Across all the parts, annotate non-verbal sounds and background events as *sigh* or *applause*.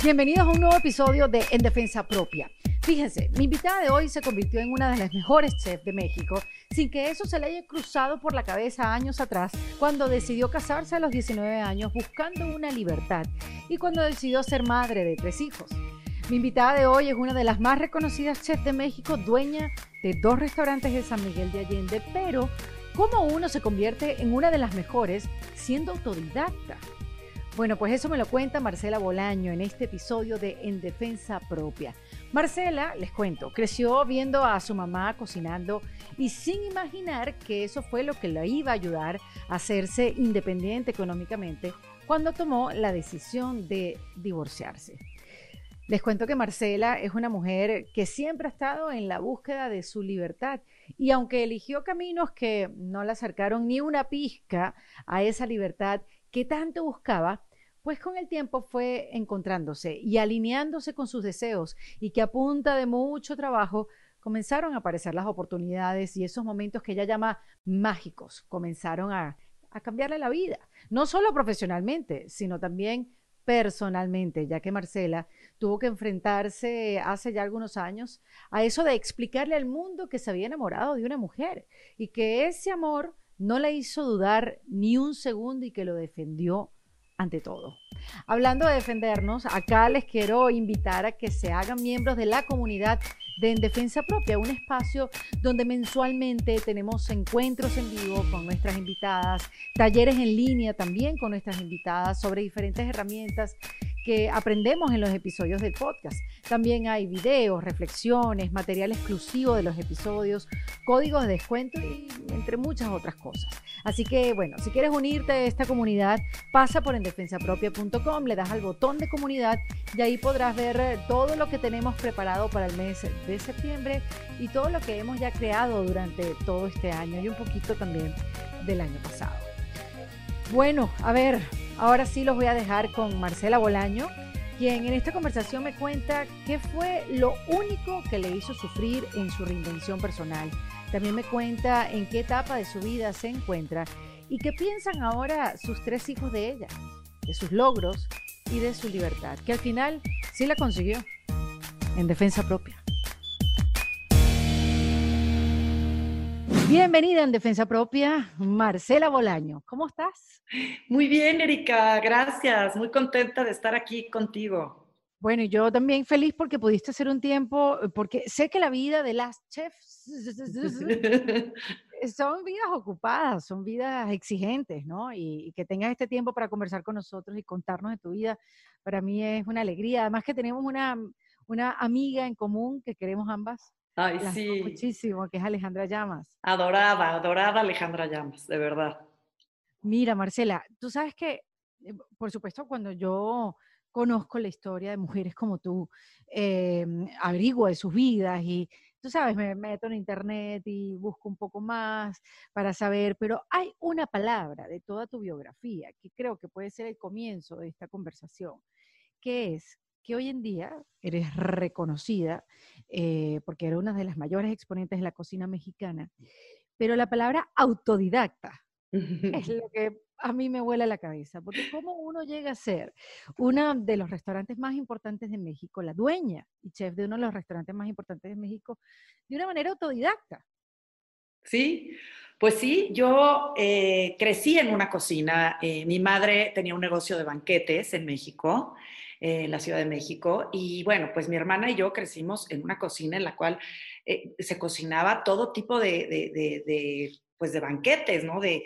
Bienvenidos a un nuevo episodio de En Defensa Propia. Fíjense, mi invitada de hoy se convirtió en una de las mejores chefs de México, sin que eso se le haya cruzado por la cabeza años atrás, cuando decidió casarse a los 19 años buscando una libertad y cuando decidió ser madre de tres hijos. Mi invitada de hoy es una de las más reconocidas chefs de México, dueña de dos restaurantes de San Miguel de Allende, pero ¿cómo uno se convierte en una de las mejores siendo autodidacta? Bueno, pues eso me lo cuenta Marcela Bolaño en este episodio de En Defensa Propia. Marcela, les cuento, creció viendo a su mamá cocinando y sin imaginar que eso fue lo que la iba a ayudar a hacerse independiente económicamente cuando tomó la decisión de divorciarse. Les cuento que Marcela es una mujer que siempre ha estado en la búsqueda de su libertad y aunque eligió caminos que no la acercaron ni una pizca a esa libertad que tanto buscaba, pues con el tiempo fue encontrándose y alineándose con sus deseos y que a punta de mucho trabajo comenzaron a aparecer las oportunidades y esos momentos que ella llama mágicos comenzaron a, cambiarle la vida, no solo profesionalmente, sino también personalmente, ya que Marcela tuvo que enfrentarse hace ya algunos años a eso de explicarle al mundo que se había enamorado de una mujer y que ese amor no le hizo dudar ni un segundo y que lo defendió ante todo. Hablando de defendernos, acá les quiero invitar a que se hagan miembros de la comunidad de En Defensa Propia, un espacio donde mensualmente tenemos encuentros en vivo con nuestras invitadas, talleres en línea también con nuestras invitadas sobre diferentes herramientas que aprendemos en los episodios del podcast. También hay videos, reflexiones, material exclusivo de los episodios, códigos de descuento y entre muchas otras cosas. Así que bueno, si quieres unirte a esta comunidad, pasa por endefensapropia.com, le das al botón de comunidad y ahí podrás ver todo lo que tenemos preparado para el mes de septiembre y todo lo que hemos ya creado durante todo este año y un poquito también del año pasado. Bueno, a ver, ahora sí los voy a dejar con Marcela Bolaño, quien en esta conversación me cuenta qué fue lo único que le hizo sufrir en su reinvención personal. También me cuenta en qué etapa de su vida se encuentra y qué piensan ahora sus tres hijos de ella, de sus logros y de su libertad, que al final sí la consiguió en defensa propia. Bienvenida en Defensa Propia, Marcela Bolaño. ¿Cómo estás? Muy bien, Erika, gracias. Muy contenta de estar aquí contigo. Bueno, yo también feliz porque pudiste hacer un tiempo, porque sé que la vida de las chefs *laughs* *laughs* son vidas ocupadas, son vidas exigentes, ¿no? Y, que tengas este tiempo para conversar con nosotros y contarnos de tu vida, para mí es una alegría. Además que tenemos una, una amiga en común que queremos ambas Ay, sí. Muchísimo, que es Alejandra Llamas. Adorada, adorada Alejandra Llamas, de verdad. Mira, Marcela, tú sabes que, eh, por supuesto, cuando yo conozco la historia de mujeres como tú, eh, averiguo de sus vidas y, tú sabes, me meto en internet y busco un poco más para saber, pero hay una palabra de toda tu biografía que creo que puede ser el comienzo de esta conversación, que es que hoy en día eres reconocida eh, porque era una de las mayores exponentes de la cocina mexicana, pero la palabra autodidacta es *laughs* lo que a mí me vuela la cabeza, porque cómo uno llega a ser una de los restaurantes más importantes de México, la dueña y chef de uno de los restaurantes más importantes de México, de una manera autodidacta. Sí, pues sí, yo eh, crecí en una cocina. Eh, mi madre tenía un negocio de banquetes en México en la Ciudad de México. Y bueno, pues mi hermana y yo crecimos en una cocina en la cual eh, se cocinaba todo tipo de, de, pues de banquetes, ¿no? De,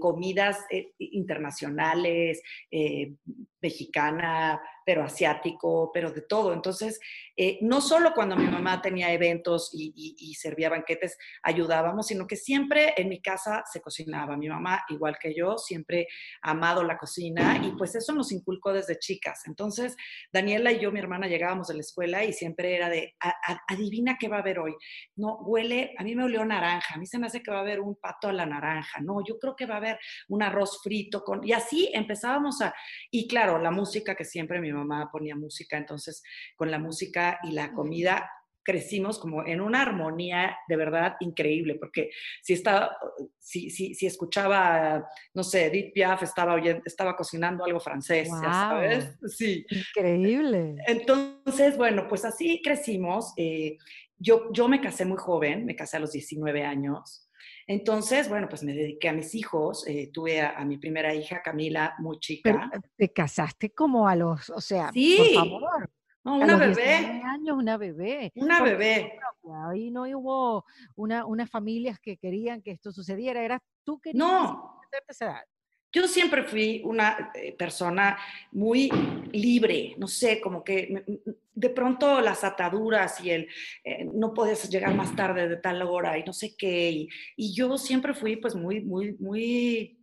comidas eh, internacionales, eh, mexicana, pero asiático, pero de todo. Entonces, eh, no solo cuando mi mamá tenía eventos y, servía banquetes, ayudábamos, sino que siempre en mi casa se cocinaba. Mi mamá, igual que yo, siempre ha amado la cocina y pues eso nos inculcó desde chicas. Entonces, Daniela y yo, mi hermana, llegábamos de la escuela y siempre era de, adivina qué va a haber hoy. No, huele, a mí me olió naranja, a mí se me hace que va a haber un pato a la naranja, no, yo creo que va a haber un arroz frito con... Y así empezábamos a... Y claro, la música que siempre mi mamá ponía música, entonces con la música y la comida crecimos como en una armonía de verdad increíble, porque si, estaba, si, si, si escuchaba, no sé, Edith Piaf, estaba, estaba cocinando algo francés, ya sabes. *laughs* Sí. Increíble. Entonces, bueno, pues así crecimos. Eh, yo, yo me casé muy joven, me casé a los 19 años. Entonces, bueno, pues me dediqué a mis hijos. Eh, tuve a, mi primera hija, Camila, muy chica. Pero te casaste como a los, o sea, por favor. No, una bebé. años, una bebé. Una bebé. Ahí no hubo una, unas familias que querían que esto sucediera. Eras tú que no. esa edad. Yo siempre fui una eh, persona muy libre, no sé, como que de pronto las ataduras y el eh, no puedes llegar más tarde de tal hora y no sé qué, y, y yo siempre fui pues muy, muy, muy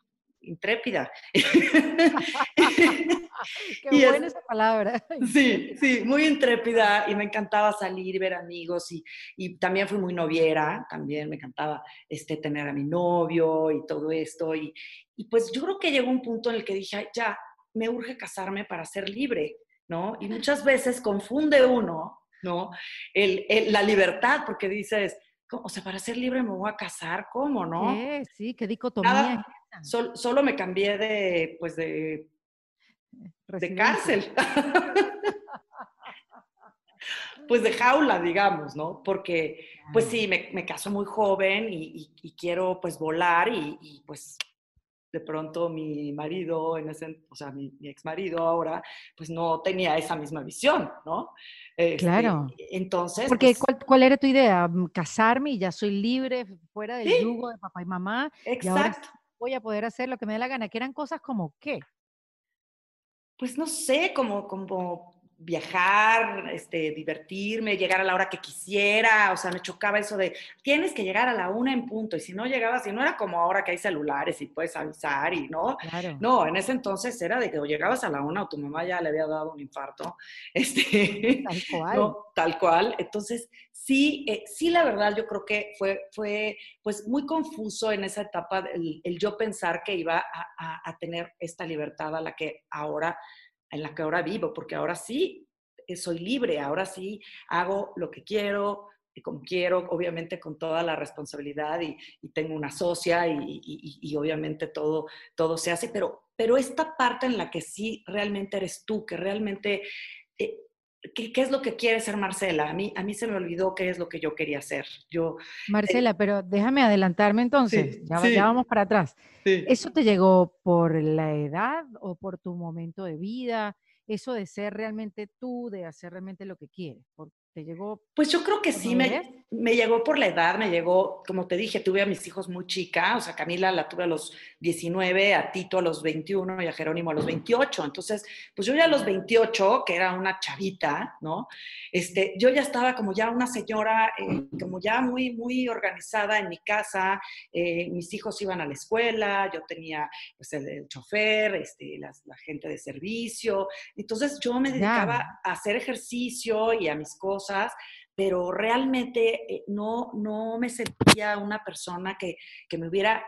intrépida. *laughs* Qué buena esa palabra. *laughs* Sí, sí, muy intrépida y me encantaba salir, ver amigos y, y, también fui muy noviera, también me encantaba este, tener a mi novio y todo esto. Y, y pues yo creo que llegó un punto en el que dije, ya, me urge casarme para ser libre, ¿no? Y muchas veces confunde uno, ¿no? El, la libertad, porque dices, o sea, para ser libre me voy a casar, ¿cómo, no? Sí, sí, qué dicotomía. solo me cambié de, pues, de de cárcel. *laughs* pues de jaula, digamos, ¿no? Porque, pues sí, me, me caso muy joven y, quiero pues volar y, pues de pronto mi marido, en ese, o sea, mi, ex marido ahora, pues no tenía esa misma visión, ¿no? Este, claro. Entonces. Porque, pues ¿cuál, era tu idea? Casarme y ya soy libre, fuera del yugo de papá y mamá. Exacto. voy a poder hacer lo que me dé la gana, que eran cosas como qué pues no sé, como, como viajar, este, divertirme, llegar a la hora que quisiera, o sea, me chocaba eso de, tienes que llegar a la una en punto, y si no llegabas, y no era como ahora que hay celulares y puedes avisar, y no, no, en ese entonces era de que o llegabas a la una o tu mamá ya le había dado un infarto, *laughs* este, tal cual. tal cual, entonces sí, eh, sí, la verdad yo creo que fue, fue pues muy confuso en esa etapa el, yo pensar que iba a, a, tener esta libertad a la que ahora, en la que ahora vivo, porque ahora sí eh, soy libre, ahora sí hago lo que quiero, y como quiero, obviamente con toda la responsabilidad y, tengo una socia y, y, obviamente todo, todo se hace, pero, pero esta parte en la que sí realmente eres tú, que realmente eh, ¿Qué, es lo que quiere ser Marcela? A mí, a mí se me olvidó qué es lo que yo quería hacer. Yo, eh, Marcela, pero déjame adelantarme entonces, ya, vamos para atrás. ¿Eso te llegó por la edad o por tu momento de vida? Eso de ser realmente tú, de hacer realmente lo que quieres. ¿Te llegó? Pues yo creo que sí, me, me, llegó por la edad, me llegó, como te dije, tuve a mis hijos muy chica, o sea, Camila la tuve a los 19, a Tito a los 21 y a Jerónimo a los 28. Entonces, pues yo ya a los 28, que era una chavita, ¿no? Este, yo ya estaba como ya una señora, eh, como ya muy, muy organizada en mi casa, eh, mis hijos iban a la escuela, yo tenía pues el, chofer, este, la, gente de servicio, entonces yo me dedicaba a hacer ejercicio y a mis cosas pero realmente eh, no, no me sentía una persona que, que me hubiera,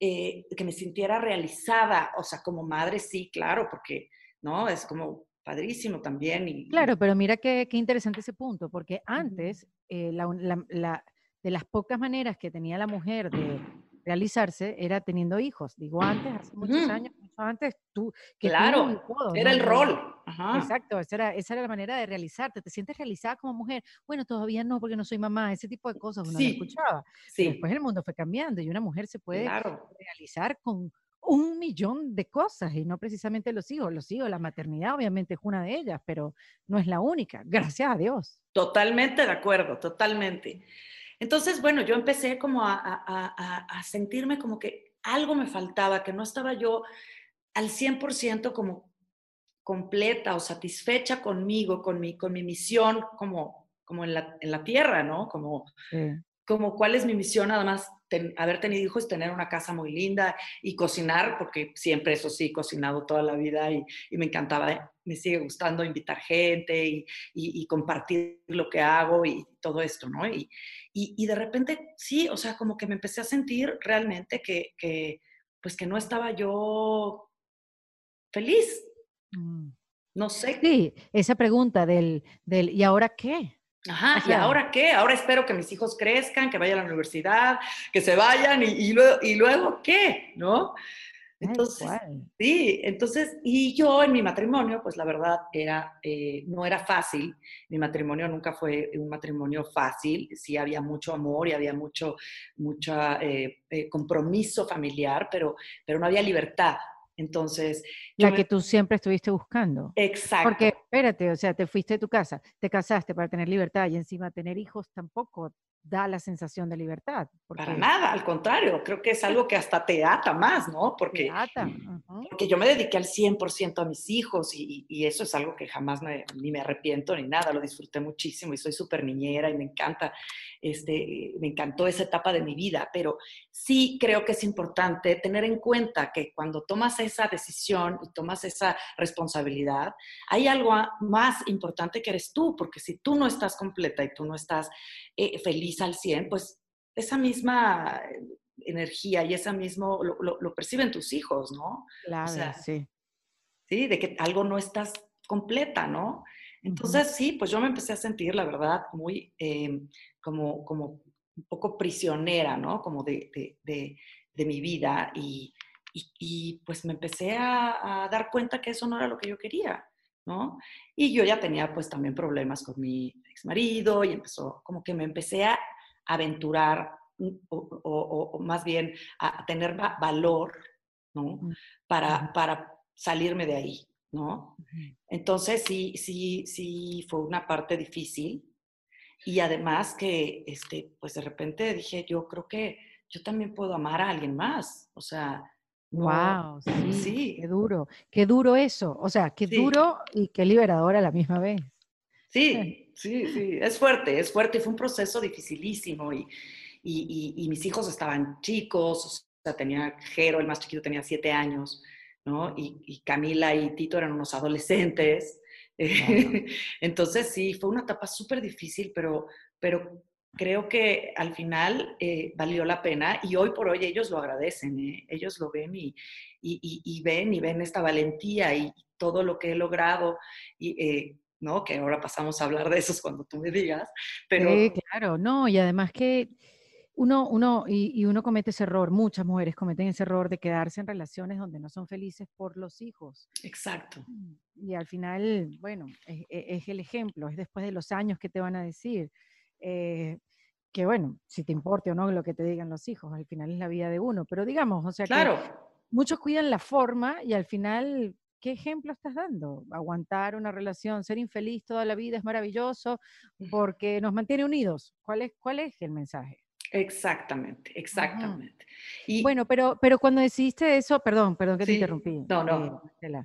eh, que me sintiera realizada, o sea, como madre sí, claro, porque, ¿no? Es como padrísimo también. Y, claro, pero mira qué, qué interesante ese punto, porque antes, eh, la, la, de las pocas maneras que tenía la mujer de realizarse era teniendo hijos. Digo, antes, hace muchos años, mucho antes, tú... Que claro, era el rol. Exacto, esa era, esa era la manera de realizarte. ¿Te sientes realizada como mujer? Bueno, todavía no, porque no soy mamá. Ese tipo de cosas uno sí, escuchaba. Sí. Después el mundo fue cambiando y una mujer se puede realizar con un millón de cosas y no precisamente los hijos. Los hijos, la maternidad obviamente es una de ellas, pero no es la única, gracias a Dios. Totalmente de acuerdo, totalmente. Entonces, bueno, yo empecé como a, sentirme como que algo me faltaba, que no estaba yo al 100% como completa o satisfecha conmigo, con mi, con mi misión como, como en, la, en la tierra, ¿no? Como, como cuál es mi misión, además, haber tenido hijos, tener una casa muy linda y cocinar, porque siempre eso sí, he cocinado toda la vida y, me encantaba, me sigue gustando invitar gente y, y, compartir lo que hago y todo esto, ¿no? Y, y, de repente, sí, o sea, como que me empecé a sentir realmente que, que pues que no estaba yo feliz. Mm. No sé. Sí, esa pregunta del, del ¿y ahora qué? Ajá, ¿y ahora qué? Ahora espero que mis hijos crezcan, que vayan a la universidad, que se vayan y, luego, y luego qué, ¿no? Entonces, sí, entonces, y yo en mi matrimonio, pues la verdad era, eh, no era fácil, mi matrimonio nunca fue un matrimonio fácil, sí había mucho amor y había mucho, mucho eh, eh, compromiso familiar, pero, pero no había libertad, entonces. La que tú siempre estuviste buscando. Exacto. Porque, espérate, o sea, te fuiste de tu casa, te casaste para tener libertad y encima tener hijos tampoco da la sensación de libertad. Para nada, al contrario, creo que es algo que hasta te ata más, ¿no? Porque, te ata. porque yo me dediqué al 100% a mis hijos y, y, eso es algo que jamás me, ni me arrepiento ni nada, lo disfruté muchísimo y soy súper niñera y me encanta, este, me encantó esa etapa de mi vida, pero sí creo que es importante tener en cuenta que cuando tomas esa decisión y tomas esa responsabilidad, hay algo más importante que eres tú, porque si tú no estás completa y tú no estás eh, feliz al 100, pues esa misma energía y esa mismo lo, perciben tus hijos, ¿no? Claro, sí. Sí, de que algo no estás completa, ¿no? Entonces, sí, pues yo me empecé a sentir, la verdad, muy em, como, como un poco prisionera, ¿no? Como de, de, mi vida y, y, pues me empecé a, a, dar cuenta que eso no era lo que yo quería, ¿no? Y yo ya tenía pues también problemas con mi ex marido y empezó, como que me empecé a aventurar o, más bien a tener valor, ¿no? Para, para salirme de ahí, ¿no? Entonces sí, sí, sí fue una parte difícil y además que, este, pues de repente dije, yo creo que yo también puedo amar a alguien más, o sea, Wow, sí, qué duro, qué duro eso, o sea, qué duro y qué liberador a la misma vez. Sí, sí, sí, es fuerte, es fuerte, fue un proceso dificilísimo y, y, mis hijos estaban chicos, o sea, tenía Jero, el más chiquito tenía siete años, ¿no? Y, Camila y Tito eran unos adolescentes. *laughs* Entonces sí, fue una etapa súper difícil, pero, pero creo que al final eh, valió la pena y hoy por hoy ellos lo agradecen, ¿eh? ellos lo ven y, y, ven y ven esta valentía y todo lo que he logrado y eh, ¿no? Que ahora pasamos a hablar de esos cuando tú me digas, pero... Sí, claro, no, y además que uno, uno, y, uno comete ese error, muchas mujeres cometen ese error de quedarse en relaciones donde no son felices por los hijos. Exacto. Y al final, bueno, es, es el ejemplo, es después de los años que te van a decir. Eh, que bueno, si te importe o no lo que te digan los hijos, al final es la vida de uno, pero digamos, o sea, claro. muchos cuidan la forma y al final ¿qué ejemplo estás dando? Aguantar una relación, ser infeliz toda la vida es maravilloso porque nos mantiene unidos. ¿Cuál es, cuál es el mensaje? Exactamente, exactamente. Y, bueno, pero, pero cuando decidiste eso, perdón, perdón que te interrumpí. No, no. Eh,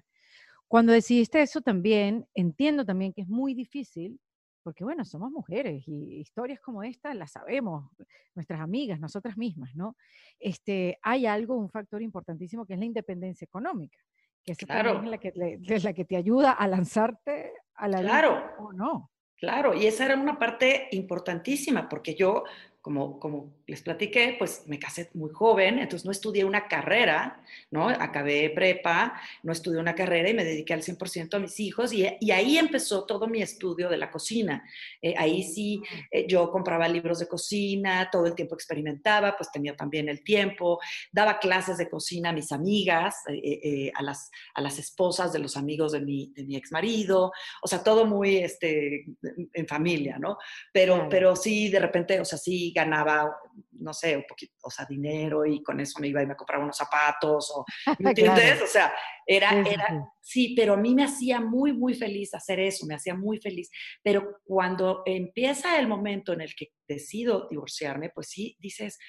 cuando decidiste eso también, entiendo también que es muy difícil, porque bueno, somos mujeres y historias como esta las sabemos, nuestras amigas, nosotras mismas, ¿no? Este, hay algo, un factor importantísimo que es la independencia económica que claro. es la que, es la que te ayuda a lanzarte a la claro. o no. Claro, y esa era una parte importantísima, porque yo como, como les platiqué, pues me casé muy joven, entonces no estudié una carrera, ¿no? Acabé prepa, no estudié una carrera y me dediqué al 100% a mis hijos y, y, ahí empezó todo mi estudio de la cocina. Eh, ahí sí eh, yo compraba libros de cocina, todo el tiempo experimentaba, pues tenía también el tiempo, daba clases de cocina a mis amigas, eh, a, las, a las esposas de los amigos de mi, de mi ex marido, o sea, todo muy este, en familia, ¿no? Pero, pero sí, de repente, o sea, sí ganaba, no sé, un poquito, o sea, dinero y con eso me iba y me compraba unos zapatos, o, *laughs* ¿me entiendes? O sea, era, sí, era, sí, pero a mí me hacía muy, muy feliz hacer eso, me hacía muy feliz. Pero cuando empieza el momento en el que decido divorciarme, pues sí, dices,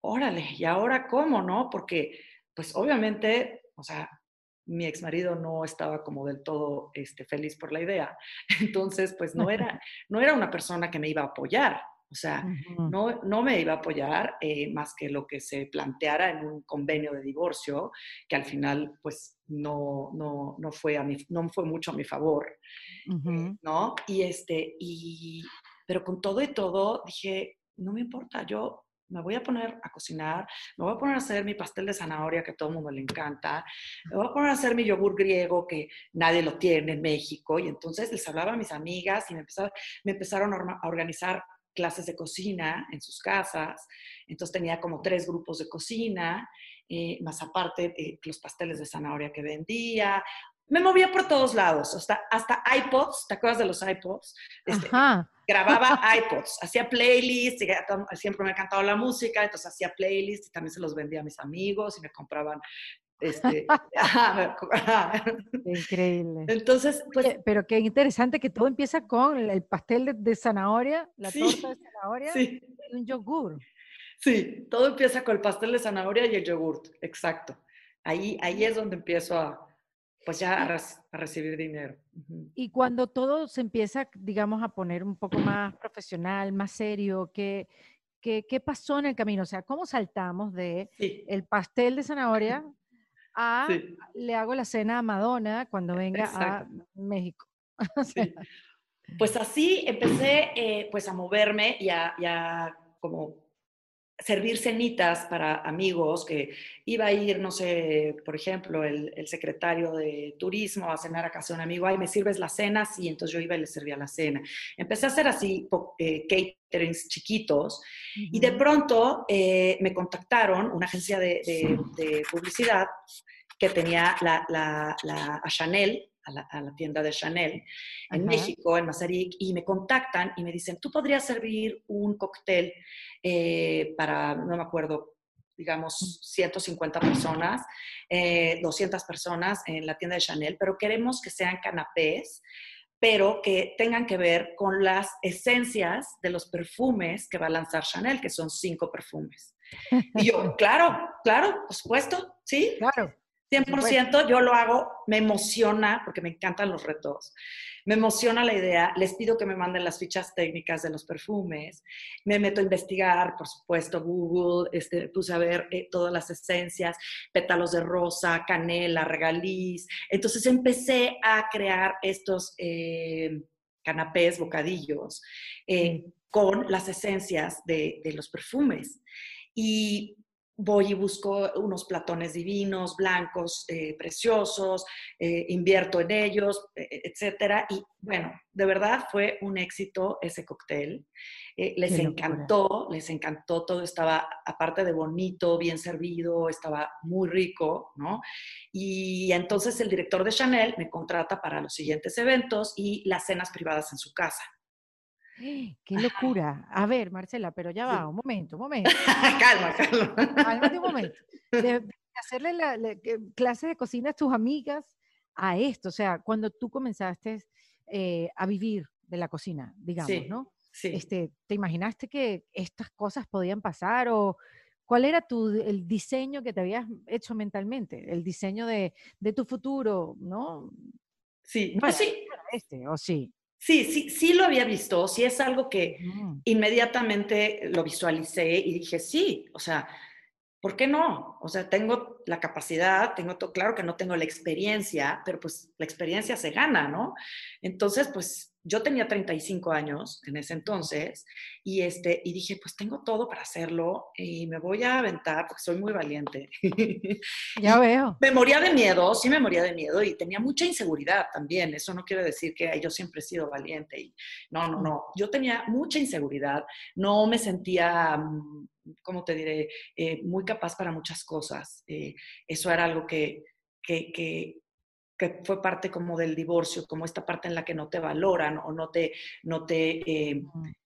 órale, ¿y ahora cómo, no? Porque, pues obviamente, o sea, mi ex marido no estaba como del todo este, feliz por la idea. *laughs* Entonces, pues no era, *laughs* no era una persona que me iba a apoyar. O sea, no, no me iba a apoyar eh, más que lo que se planteara en un convenio de divorcio, que al final, pues, no, no, no, fue, a mi, no fue mucho a mi favor, eh, ¿no? Y este, y, pero con todo y todo, dije, no me importa, yo me voy a poner a cocinar, me voy a poner a hacer mi pastel de zanahoria que a todo el mundo le encanta, me voy a poner a hacer mi yogur griego que nadie lo tiene en México. Y entonces les hablaba a mis amigas y me, me empezaron a organizar clases de cocina en sus casas. Entonces tenía como tres grupos de cocina, eh, más aparte eh, los pasteles de zanahoria que vendía, me movía por todos lados, hasta, hasta iPods, ¿te acuerdas de los iPods? Este, grababa *laughs* iPods, hacía playlists, siempre me ha encantado la música, entonces hacía playlists y también se los vendía a mis amigos y me compraban este, *laughs* Increíble. Entonces, pues, pero qué interesante que todo empieza con el pastel de, zanahoria, la torta de zanahoria y un yogur. Sí, todo empieza con el pastel de zanahoria y el yogur, exacto. Ahí, ahí es donde empiezo a, pues ya a, recibir dinero. Y cuando todo se empieza, digamos, a poner un poco más profesional, más serio, ¿qué, qué, qué pasó en el camino? O sea, ¿cómo saltamos de el pastel de zanahoria a le hago la cena a Madonna cuando venga a México? *laughs* Pues así empecé eh, pues a moverme y a, y a como servir cenitas para amigos, que iba a ir, no sé, por ejemplo, el, secretario de turismo a cenar a casa de un amigo, ay, ¿me sirves la cena? Sí, entonces yo iba y le servía la cena. Empecé a hacer así eh, caterings chiquitos y de pronto eh, me contactaron una agencia de, publicidad que tenía la, la, a Chanel, a la, tienda de Chanel en México, en Mazarik, y me contactan y me dicen, tú podrías servir un cóctel eh, para, no me acuerdo, digamos, 150 personas, 200 eh, personas en la tienda de Chanel, pero queremos que sean canapés, pero que tengan que ver con las esencias de los perfumes que va a lanzar Chanel, que son cinco perfumes. Y yo, *laughs* claro, claro, por supuesto, sí. Claro. 100%, yo lo hago, me emociona, porque me encantan los retos, me emociona la idea, les pido que me manden las fichas técnicas de los perfumes, me meto a investigar, por supuesto, Google, este, puse a ver eh, todas las esencias, pétalos de rosa, canela, regaliz, entonces empecé a crear estos eh, canapés, bocadillos, eh, con las esencias de, de los perfumes. Y voy y busco unos platones divinos, blancos, eh, preciosos, eh, invierto en ellos, e, e, etcétera. Y bueno, de verdad fue un éxito ese cóctel. Eh, les encantó, les encantó, todo estaba, aparte de bonito, bien servido, estaba muy rico, ¿no? Y entonces el director de Chanel me contrata para los siguientes eventos y las cenas privadas en su casa. ¡Qué locura! A ver, Marcela, pero ya va, un momento, un *laughs* momento. calma, calma. Cálmate un momento. De, *laughs* hacerle la, clase de cocina a tus amigas a esto, o sea, cuando tú comenzaste eh, a vivir de la cocina, digamos, ¿no? Sí. Este, ¿Te imaginaste que estas cosas podían pasar o cuál era tu, el diseño que te habías hecho mentalmente, el diseño de, de tu futuro, ¿no? Sí, pues sí. Este, ¿O sí? Sí, sí, sí lo había visto, sí es algo que inmediatamente lo visualicé y dije, sí, o sea, ¿por qué no? O sea, tengo la capacidad, tengo todo, claro que no tengo la experiencia, pero pues la experiencia se gana, ¿no? Entonces, pues yo tenía 35 años en ese entonces y, este, y dije, pues tengo todo para hacerlo y me voy a aventar porque soy muy valiente. *laughs* Ya veo. me moría de miedo, sí me moría de miedo y tenía mucha inseguridad también. Eso no quiere decir que yo siempre he sido valiente. Y, no, no, no. Yo tenía mucha inseguridad. No me sentía, mm, ¿cómo te diré? Eh, muy capaz para muchas cosas. Eh, eso era algo que, que, que que fue parte como del divorcio, como esta parte en la que no te valoran o no te, no te, eh,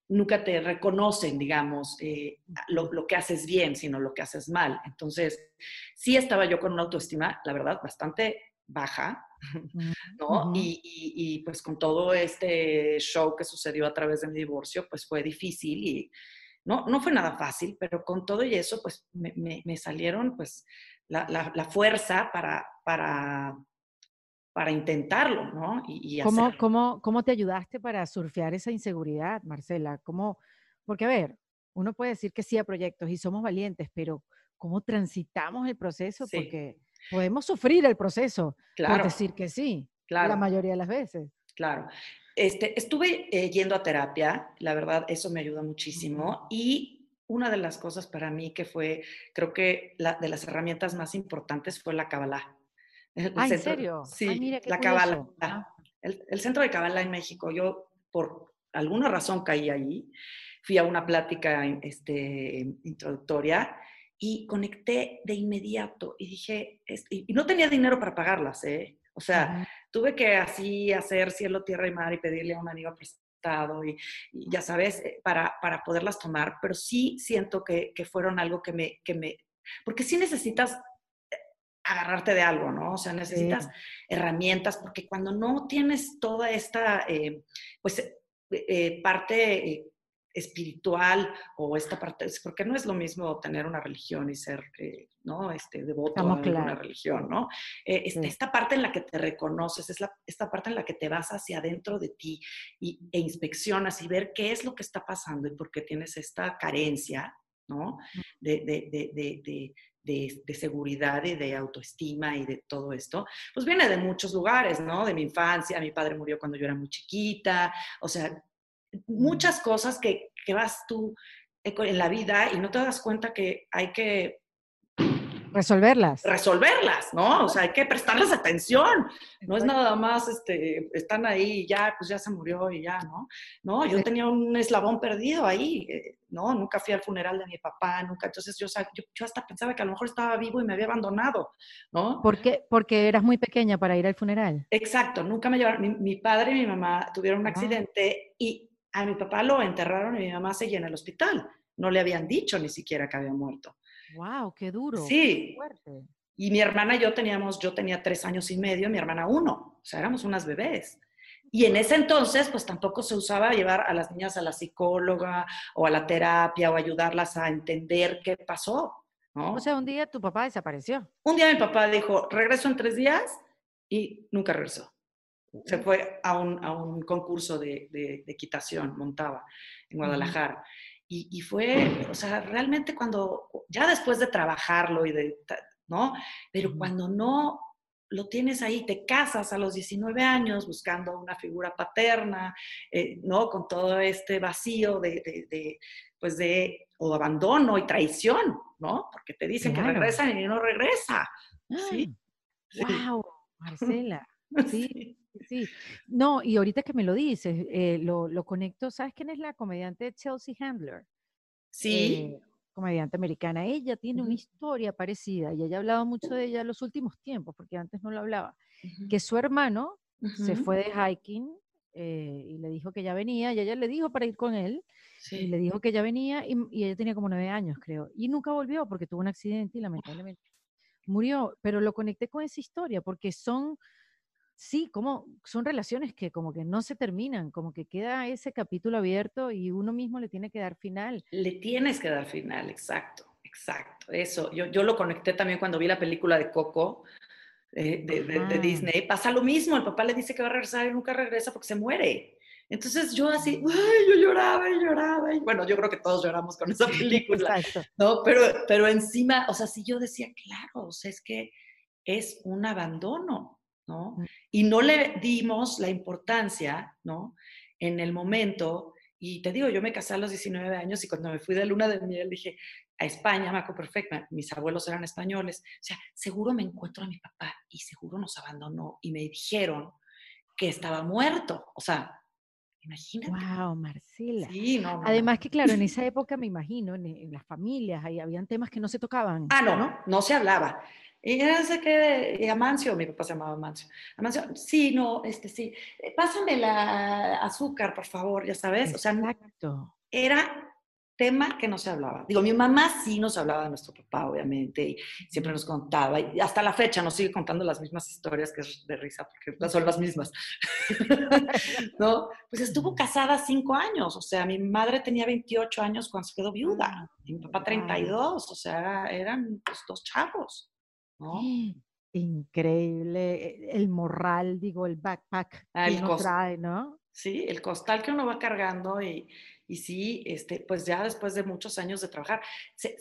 nunca te reconocen, digamos, eh, lo, lo, que haces bien, sino lo que haces mal. Entonces, sí estaba yo con una autoestima, la verdad, bastante baja, *laughs* ¿no? y, y, pues con todo este show que sucedió a través de mi divorcio, pues fue difícil y no, no fue nada fácil, pero con todo y eso, pues me, me, salieron pues la, la, la fuerza para, para para intentarlo, ¿no? Y, ¿Cómo, cómo, ¿Cómo te ayudaste para surfear esa inseguridad, Marcela? ¿Cómo? Porque, a ver, uno puede decir que sí a proyectos y somos valientes, pero ¿cómo transitamos el proceso? Porque podemos sufrir el proceso claro. por decir que sí, claro. la mayoría de las veces. Claro. Este, estuve eh, yendo a terapia, la verdad, eso me ayuda muchísimo. Y una de las cosas para mí que fue, creo que la, de las herramientas más importantes fue la Kabbalah. Ah, ¿en serio? Sí, la Kabbalah. El, el, centro de Kabbalah en México, yo por alguna razón caí ahí, fui a una plática este, introductoria y conecté de inmediato y dije, y no tenía dinero para pagarlas, ¿eh? O sea, tuve que así hacer cielo, tierra y mar y pedirle a un amigo prestado y, ya sabes, eh, para, para, poderlas tomar, pero sí siento que, que, fueron algo que me, que me, porque sí necesitas agarrarte de algo, ¿no? O sea, necesitas herramientas, porque cuando no tienes toda esta, eh, pues, parte espiritual o esta parte, porque no es lo mismo tener una religión y ser, eh, ¿no? Este, devoto a una religión, ¿no? Eh, esta parte en la que te reconoces, es la, esta parte en la que te vas hacia adentro de ti y, e inspeccionas y ver qué es lo que está pasando y por qué tienes esta carencia, ¿no? De, de, de, de de, seguridad y de autoestima y de todo esto, pues viene de muchos lugares, ¿no? De mi infancia, mi padre murió cuando yo era muy chiquita, o sea, muchas cosas que, que vas tú eh, en la vida y no te das cuenta que hay que resolverlas. Resolverlas, ¿no? O sea, hay que prestarles atención. No es nada más, este, están ahí y ya, pues ya se murió y ya, ¿no? No, yo tenía un eslabón perdido ahí, eh, ¿no? Nunca fui al funeral de mi papá, nunca. Entonces yo, yo, hasta pensaba que a lo mejor estaba vivo y me había abandonado, ¿no? ¿Por qué? Porque eras muy pequeña para ir al funeral. Exacto, nunca me llevaron. Mi, padre y mi mamá tuvieron un ah. accidente y a mi papá lo enterraron y mi mamá seguía en el hospital. No le habían dicho ni siquiera que había muerto. ¡Wow! ¡Qué duro! Sí. fuerte. Y mi hermana y yo teníamos, yo tenía tres años y medio, mi hermana uno. O sea, éramos unas bebés. Y en ese entonces, pues tampoco se usaba llevar a las niñas a la psicóloga o a la terapia o ayudarlas a entender qué pasó. ¿no? O sea, un día tu papá desapareció. Un día mi papá dijo, regreso en tres días y nunca regresó se fue a un, a un concurso de, de, equitación, montaba en Guadalajara. Y, y, fue, o sea, realmente cuando, ya después de trabajarlo y de, ¿no? Pero cuando no lo tienes ahí, te casas a los 19 años buscando una figura paterna, eh, ¿no? Con todo este vacío de, de, pues de, o abandono y traición, ¿no? Porque te dicen que regresan y no regresa. ¿sí? ¡Wow! Marcela. *laughs* Sí, sí. No, y ahorita que me lo dices, eh, lo, lo, conecto, ¿sabes quién es la comediante Chelsea Handler? Sí. Eh, comediante americana. Ella tiene una historia parecida y ella ha hablado mucho de ella en los últimos tiempos, porque antes no lo hablaba, que su hermano se fue de hiking eh, y le dijo que ya venía y ella le dijo para ir con él. Y le dijo que ya venía y, y, ella tenía como nueve años, creo. Y nunca volvió porque tuvo un accidente y lamentablemente murió. Pero lo conecté con esa historia porque son sí, como son relaciones que como que no se terminan, como que queda ese capítulo abierto y uno mismo le tiene que dar final. Le tienes que dar final, exacto, exacto. Eso, yo, yo lo conecté también cuando vi la película de Coco. Eh, de, de, Disney, pasa lo mismo, el papá le dice que va a regresar y nunca regresa porque se muere. Entonces yo así, ay, yo lloraba y lloraba. Y bueno, yo creo que todos lloramos con esa *laughs* película, ¿no? Pero, pero encima, o sea, si yo decía, claro, o sea, es que es un abandono, ¿no? Mm. Y no le dimos la importancia, ¿no? En el momento, y te digo, yo me casé a los 19 años y cuando me fui de luna de miel dije, a España, acuerdo perfecto, mis abuelos eran españoles, o sea, seguro me encuentro a mi papá y seguro nos abandonó y me dijeron que estaba muerto, o sea, Imagínate. Wow, Marcela. Sí, no, Además que claro, en esa época me imagino, en, las familias, ahí habían temas que no se tocaban. Ah, no, no, no se hablaba. Y no sé qué, Amancio, mi papá se llamaba Amancio. Amancio, sí, no, este sí, eh, pásame la azúcar, por favor, ya sabes. O sea, era tema que no se hablaba. Digo, mi mamá sí nos hablaba de nuestro papá, obviamente, y siempre nos contaba, y hasta la fecha nos sigue contando las mismas historias, que es de risa, porque son las mismas. *laughs* ¿No? Pues estuvo casada cinco años, o sea, mi madre tenía 28 años cuando se quedó viuda, y mi papá 32, o sea, eran pues, dos chavos. *gasps* Increíble, e, el morral, digo, el backpack ah, que uno trae, ¿no? Sí, el costal que uno va cargando y, y sí, este, pues ya después de muchos años de trabajar, se,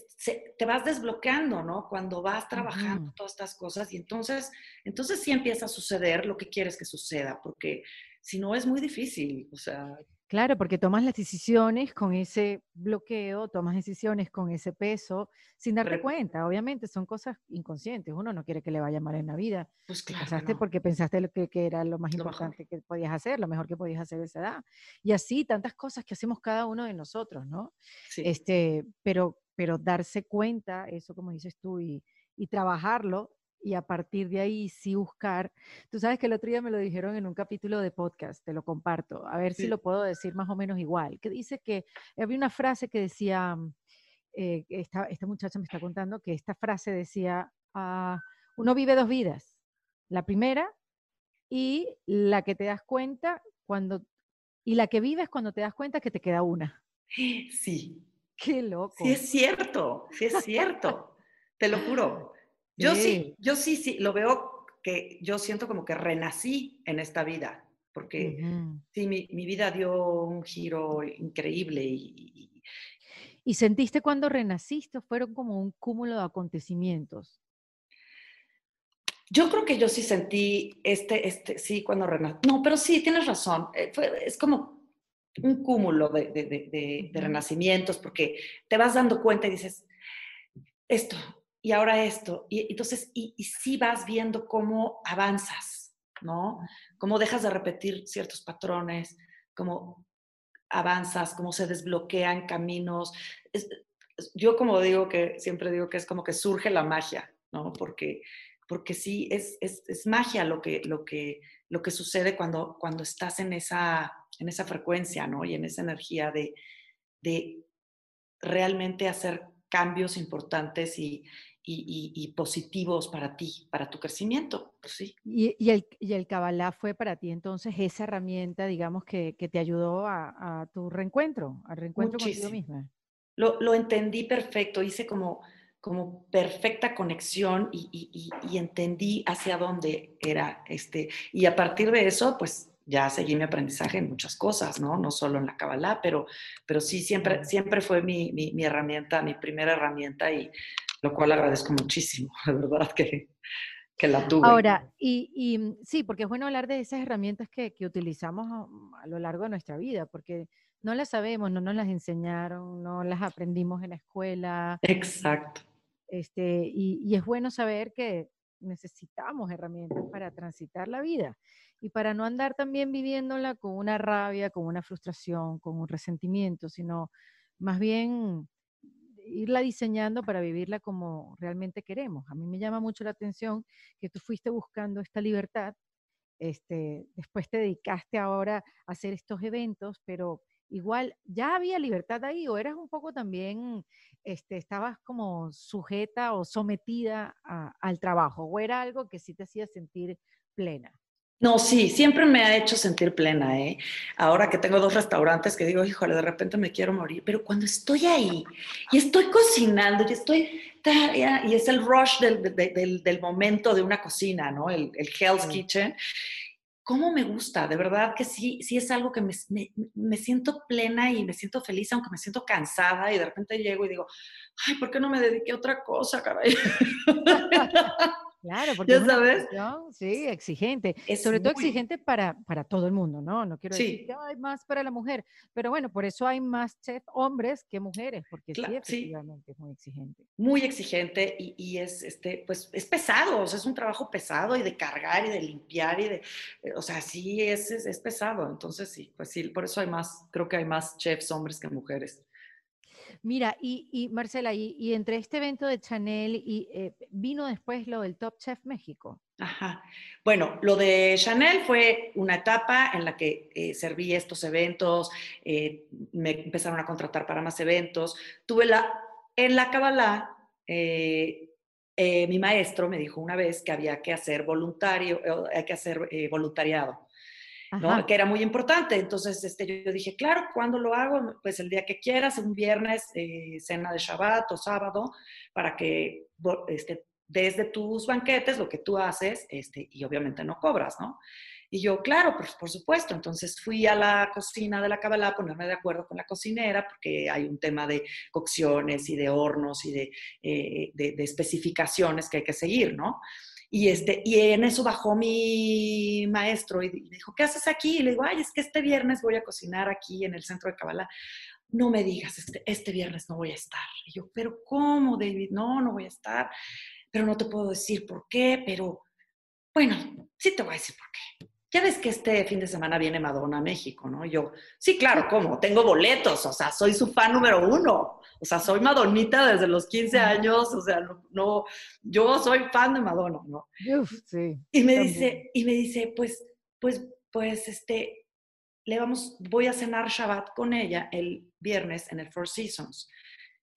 te vas desbloqueando, ¿no? Cuando vas trabajando todas estas cosas y entonces, entonces sí empieza a suceder lo que quieres que suceda, porque si no es muy difícil, o sea, Claro, porque tomas las decisiones con ese bloqueo, tomas decisiones con ese peso, sin darte cuenta. Obviamente son cosas inconscientes. Uno no quiere que le vaya mal en la vida. Pues claro no, porque pensaste lo que, que era lo más lo mejor. importante que podías hacer, lo mejor que podías hacer a esa edad. Y así tantas cosas que hacemos cada uno de nosotros, ¿no? Sí, Este, pero, pero darse cuenta, eso como dices tú, y, y trabajarlo, y a partir de ahí sí buscar. Tú sabes que el otro día me lo dijeron en un capítulo de podcast, te lo comparto, a ver si sí. lo puedo decir más o menos igual, que dice que había una frase que decía, mm, eh, esta, esta muchacha me está contando que esta frase decía, ah, uno vive dos vidas, la primera y la que te das cuenta cuando, y la que vives cuando te das cuenta que te queda una. Sí, Qué sí loco. es cierto, sí es cierto, te lo juro. Yo sí, Sí. yo sí, sí, lo veo que yo siento como que renací en esta vida, porque sí, mi, mi vida dio un giro increíble y, y- ¿Y sentiste cuando renaciste fueron como un cúmulo de acontecimientos? yo creo que yo sí sentí este, este, sí, cuando renací. No, pero sí, tienes razón, eh, fue- es como un cúmulo de, de- de- renacimientos, porque te vas dando cuenta y dices, esto, y ahora esto, y entonces, y, y vas viendo cómo avanzas, ¿no? Cómo dejas de repetir ciertos patrones, cómo avanzas, cómo se desbloquean caminos. Yo como digo que, siempre digo que es como que surge la magia, ¿no? Porque, porque sí, es, es, es magia lo que, lo, que, lo que sucede cuando, cuando estás en esa, en esa frecuencia, ¿no? Y en esa energía de, de realmente hacer cambios importantes y, y, positivos para ti, para tu crecimiento. Pues sí. Y, y el, y el Kabbalah fue para ti entonces esa herramienta, digamos, que, que te ayudó a, a tu reencuentro, al reencuentro contigo Muchísimo. misma. Lo, lo entendí perfecto, hice como, como perfecta conexión y- y entendí hacia dónde era este. Y a partir de eso, pues ya seguí mi aprendizaje en muchas cosas, ¿no? No solo en la Kabbalah, pero, pero sí, siempre, siempre fue mi, mi, mi herramienta, mi primera herramienta y lo cual agradezco muchísimo, *laughs* de verdad que, que la tuve. Ahora, y, y, mm, sí, porque es bueno hablar de esas herramientas que, que utilizamos a, a lo largo de nuestra vida, porque no las sabemos, no nos las enseñaron, no las aprendimos en la escuela, Exacto. este, y, y es bueno saber que necesitamos herramientas para transitar la vida y para no andar también viviéndola con una rabia, con una frustración, con un resentimiento, sino más bien irla diseñando para vivirla como realmente queremos. A mí me llama mucho la atención que tú fuiste buscando esta libertad, este, después te dedicaste ahora a hacer estos eventos, pero igual ya había libertad ahí o eras un poco también, este, estabas como sujeta o sometida a- al trabajo o era algo que sí te hacía sentir plena. No, sí, siempre me ha hecho sentir plena, ¿eh? Ahora que tengo dos restaurantes que digo, híjole, de repente me quiero morir, pero cuando estoy ahí y estoy cocinando y estoy, y es el rush del, de- del, del momento de una cocina, ¿no? El, el Hell's. Kitchen, ¿cómo me gusta? De verdad que sí, sí es algo que me, me, me siento plena y me siento feliz, aunque me siento cansada y de repente llego y digo, ay, ¿por qué no me dediqué a otra cosa, caray? *laughs* Claro, porque ¿Ya es una sabes? sí, exigente, Es sobre todo exigente para, para todo el mundo, ¿no? No quiero decir que hay más para la mujer, pero bueno, por eso hay más chef hombres que mujeres, porque sí, cla- sí, efectivamente es muy exigente. muy exigente y, y es, este, pues, es pesado, o sea, es un trabajo pesado y de cargar y de limpiar y de, eh, o sea, sí, es, es, es pesado. Entonces, sí, pues sí, por eso hay más, creo que hay más chefs hombres que mujeres. Mira, y, y Marcela, y, y entre este evento de Chanel y eh, vino después lo del Top Chef México. Ajá. Bueno, lo de Chanel fue una etapa en la que eh, serví estos eventos, eh, me empezaron a contratar para más eventos. Tuve la, en la Kabbalah, mi maestro me dijo una vez que había que hacer voluntario, hay que hacer voluntariado. ¿No? Que era muy importante. Entonces, este, yo dije, claro, ¿cuándo lo hago? Pues el día que quieras, un viernes, eh, cena de Shabbat o sábado, para que este, desde tus banquetes lo que tú haces, este, y obviamente no cobras, ¿no? Y yo, claro, pues por supuesto. Entonces fui a la cocina de la Kabbalah a ponerme de acuerdo con la cocinera, porque hay un tema de cocciones y de hornos y de, eh, de, de especificaciones que hay que seguir, ¿no? Y, este, y en eso bajó mi maestro y dijo, ¿qué haces aquí? Y le digo, ay, es que este viernes voy a cocinar aquí en el centro de Kabbalah. No me digas, este, este viernes no voy a estar. Y yo, pero ¿cómo, David? No, no voy a estar, pero no te puedo decir por qué, pero bueno, sí te voy a decir por qué. Ya ves que este fin de semana viene Madonna a México, ¿no? yo, sí, claro, ¿cómo? Tengo boletos, o sea, soy su fan número uno. O sea, soy Madonita desde los 15 años, o sea, no, yo soy fan de Madonna, ¿no? Uf, sí. Y me dice, y me dice, pues, pues, pues, este, le vamos, voy a cenar Shabbat con ella el viernes en el Four Seasons.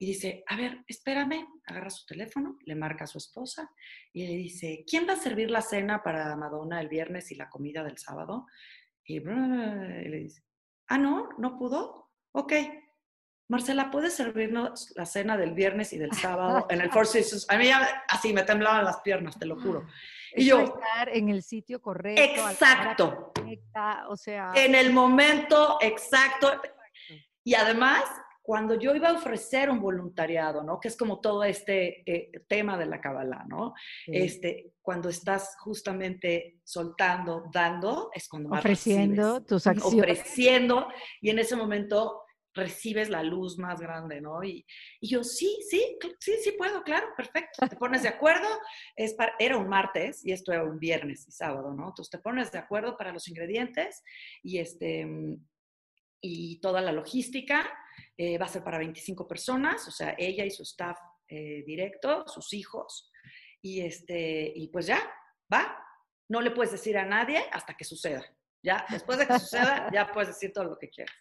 Y dice, a ver, espérame, agarra su teléfono, le marca a su esposa y le dice, ¿quién va a servir la cena para Madonna el viernes y la comida del sábado? Y, le dice, ah, no, no pudo. Ok, Marcela, ¿puedes servirnos la cena del viernes y del sábado en el *laughs* Four Seasons? A mí así me temblaban las piernas, te lo juro. Y yo, estar en el sitio correcto. Exacto. o sea. En el momento exacto. Y además, cuando yo iba a ofrecer un voluntariado, ¿no? Que es como todo este eh, tema de la Kabbalah, ¿no? Este, cuando estás justamente soltando, dando, es cuando más Ofreciendo tus acciones. Ofreciendo, y en ese momento recibes la luz más grande, ¿no? Y, y, yo, sí, sí, sí, sí puedo, claro, perfecto. Te pones de acuerdo, es para, era un martes y esto era un viernes y sábado, ¿no? Entonces te pones de acuerdo para los ingredientes y, este, y toda la logística eh, va a ser para 25 personas, o sea, ella y su staff eh, directo, sus hijos, y, este, y pues ya, va. No le puedes decir a nadie hasta que suceda. Ya, después de que suceda, *laughs* ya puedes decir todo lo que quieras.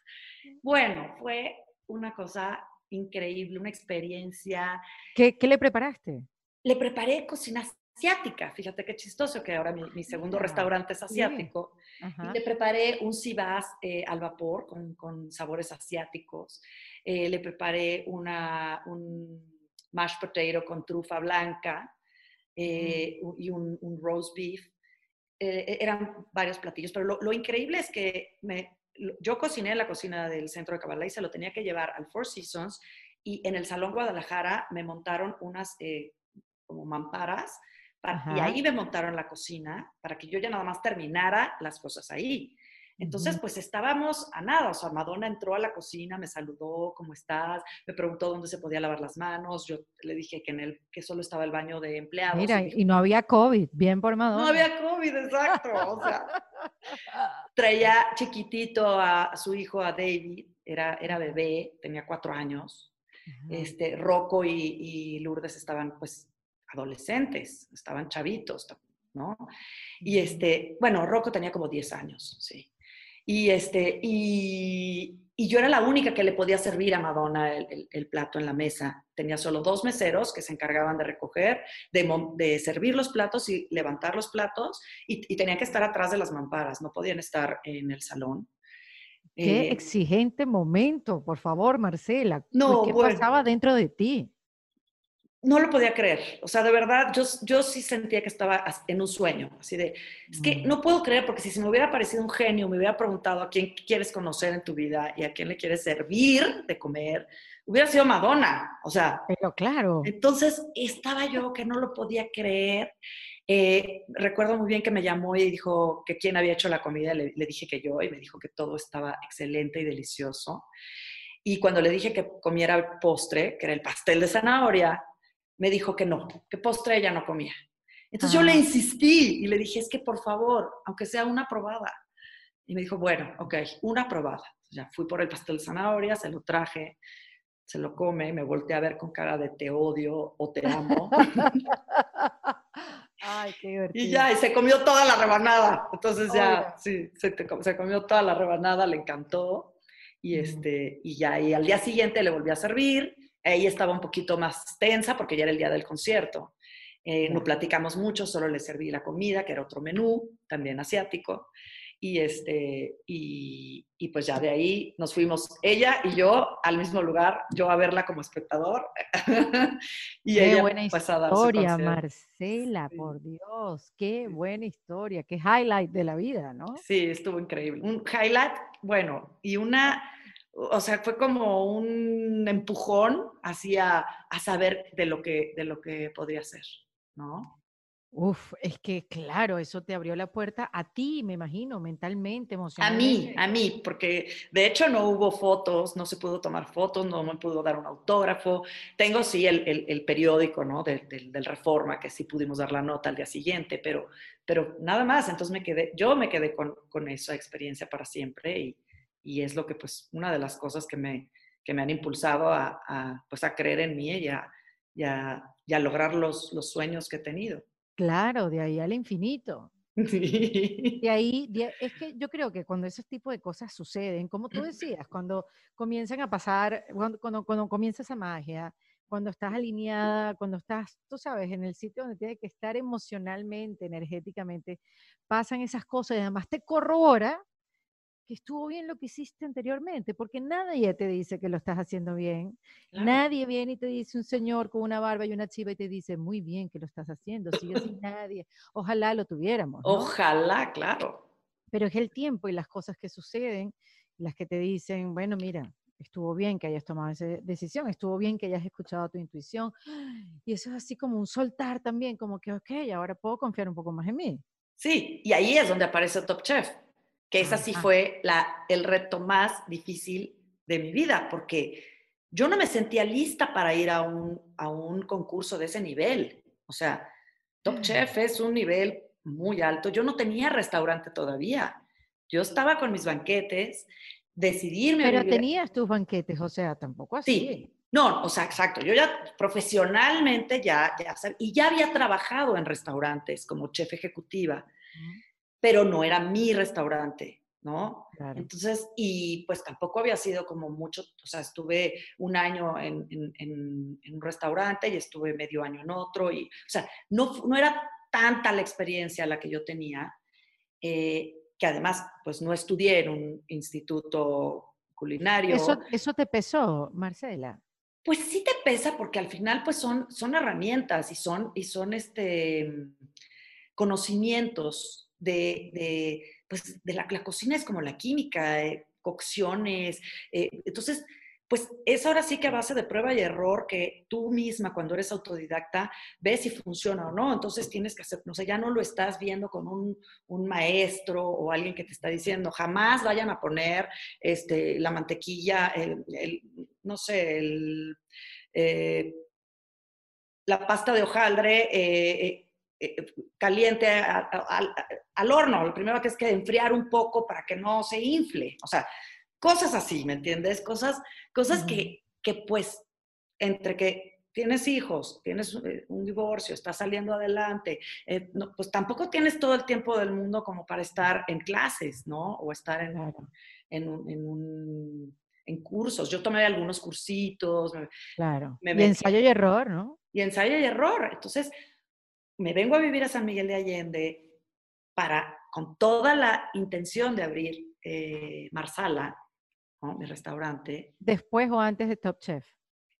Bueno, fue una cosa increíble, una experiencia. ¿Qué, qué le preparaste? Le preparé cocina asiática. Fíjate qué chistoso que ahora mi, segundo restaurante es asiático. Y le preparé un sibas eh, al vapor con, con sabores asiáticos. Eh, le preparé una, un mashed potato con trufa blanca eh, y un, un, roast beef. eran varios platillos, pero lo, lo increíble es que me, yo cociné en la cocina del centro de Kabbalah y se lo tenía que llevar al Four Seasons y en el Salón Guadalajara me montaron unas como mamparas y ahí me montaron la cocina para que yo ya nada más terminara las cosas ahí. Entonces, pues estábamos a nada. O sea, Madonna entró a la cocina, me saludó, ¿cómo estás? Me preguntó dónde se podía lavar las manos. Yo le dije que en el que solo estaba el baño de empleados. Mira, y, no había COVID, bien por Madonna. No había COVID, exacto. O sea, *laughs* traía chiquitito a, su hijo, a David, era, era bebé, tenía cuatro años. Este, Rocco y, y Lourdes estaban pues adolescentes, estaban chavitos, ¿no? Y este, bueno, Rocco tenía como 10 años, sí. Y, este, y, y, yo era la única que le podía servir a Madonna el, el, plato en la mesa. Tenía solo dos meseros que se encargaban de recoger, de, de servir los platos y levantar los platos, y, y, tenían que estar atrás de las mamparas, no podían estar en el salón. Qué eh, exigente momento, por favor, Marcela. No, ¿Qué pasaba dentro de ti? No lo podía creer. O sea, de verdad, yo, yo sí sentía que estaba en un sueño. Así de, es que mm. no puedo creer porque si se me hubiera parecido un genio, me hubiera preguntado a quién quieres conocer en tu vida y a quién le quieres servir de comer, hubiera sido Madonna. O sea, pero claro. Entonces estaba yo que no lo podía creer. Eh, recuerdo muy bien que me llamó y dijo que quién había hecho la comida. Le, le dije que yo y me dijo que todo estaba excelente y delicioso. Y cuando le dije que comiera el postre, que era el pastel de zanahoria, me dijo que no, que postre ella no comía. Entonces yo le insistí y le dije, es que por favor, aunque sea una probada. Y me dijo, bueno, ok, una probada. Ya fui por el pastel de zanahoria, se lo traje, se lo come, me volteé a ver con cara de te odio o te amo. *laughs* Ay, qué divertido. Y ya, y se comió toda la rebanada. Entonces ya, sí, se, se, comió toda la rebanada, le encantó. Y, este, y ya, y al día siguiente le volví a servir ella estaba un poquito más tensa porque ya era el día del concierto. Eh, no platicamos mucho, solo le serví la comida, que era otro menú, también asiático. Y, este, y, y, pues ya de ahí nos fuimos ella y yo al mismo lugar, yo a verla como espectador. *laughs* y qué ella buena pues, historia, Marcela, por Dios, qué buena historia, qué highlight de la vida, ¿no? Sí, estuvo increíble. Un highlight, bueno, y una o sea, fue como un empujón hacia a saber de lo que, de lo que podría ser, ¿no? Uf, es que claro, eso te abrió la puerta a ti, me imagino, mentalmente, A mí, emocionalmente. a mí, porque de hecho no hubo fotos, no se pudo tomar fotos, no me pudo dar un autógrafo. Tengo sí el, el- el periódico, ¿no? Del, del- del Reforma, que sí pudimos dar la nota al día siguiente, pero, pero nada más. Entonces me quedé, yo me quedé con, con esa experiencia para siempre y, y es lo que, pues, una de las cosas que me, que me han impulsado a, a, pues, a creer en mí y a, y a- y a lograr los, los sueños que he tenido. Claro, de ahí al infinito. *laughs* Sí. De ahí, de- es que yo creo que cuando ese tipo de cosas suceden, como tú decías, cuando comienzan a pasar, cuando, cuando, cuando comienza esa magia, cuando estás alineada, cuando estás, tú sabes, en el sitio donde tiene que estar emocionalmente, energéticamente, pasan esas cosas y además te corrobora que estuvo bien lo que hiciste anteriormente, porque nadie te dice que lo estás haciendo bien. Claro. Nadie viene y te dice un señor con una barba y una chiva y te dice, muy bien que lo estás haciendo, sigue *laughs* nadie. Ojalá lo tuviéramos, ¿no? Ojalá, claro. Pero es el tiempo y las cosas que suceden, las que te dicen, bueno, mira, estuvo bien que hayas tomado esa decisión, estuvo bien que hayas escuchado tu intuición. *gasps* Y eso es así como un soltar también, como que, ok, ahora puedo confiar un poco más en mí. Sí, y ahí es donde aparece Top Chef, que esa sí fue la, el reto más difícil de mi vida, porque yo no me sentía lista para ir a un, a un concurso de ese nivel. O sea, Top Chef es un nivel muy alto. Yo no tenía restaurante todavía. Yo estaba con mis banquetes, decidirme Pero vivir- tenías tus banquetes, o sea, tampoco así. Sí, no, o sea, exacto. Yo ya profesionalmente ya, ya y ya había trabajado en restaurantes como chef ejecutiva, Ujú, pero no era mi restaurante, ¿no? Claro. Entonces, y pues tampoco había sido como mucho, o sea, estuve un año en, en- en- en un restaurante y estuve medio año en otro, y, o sea, no, no era tanta la experiencia la que yo tenía, eh, que además, pues no estudié en un instituto culinario. Eso, eso te pesó, Marcela. Pues sí te pesa porque al final pues son, son herramientas y son, y son este, conocimientos de, de, pues, de la, cocina es como la química, eh, cocciones. eh, entonces, pues es ahora sí que a base de prueba y error que tú misma cuando eres autodidacta ves si funciona o no. Entonces tienes que hacer, no sé, ya no lo estás viendo con un, un maestro o alguien que te está diciendo, jamás vayan a poner este, la mantequilla, el, no sé, el, eh, la pasta de hojaldre eh, caliente a, a, a, al horno. Lo primero que es que enfriar un poco para que no se infle. O sea, cosas así, ¿me entiendes? Cosas, cosas uh -huh. que, que, pues, entre que tienes hijos, tienes un divorcio, estás saliendo adelante, eh, no, pues tampoco tienes todo el tiempo del mundo como para estar en clases, ¿no? O estar en, claro. en, un, en, un, en, cursos. Yo tomé algunos cursitos. Claro. Me y ensayo y error, ¿no? Y ensayo y error. Entonces, me vengo a vivir a San Miguel de Allende para, con toda la intención de abrir eh, Marsala, ¿no? mi restaurante. ¿Después o antes de Top Chef?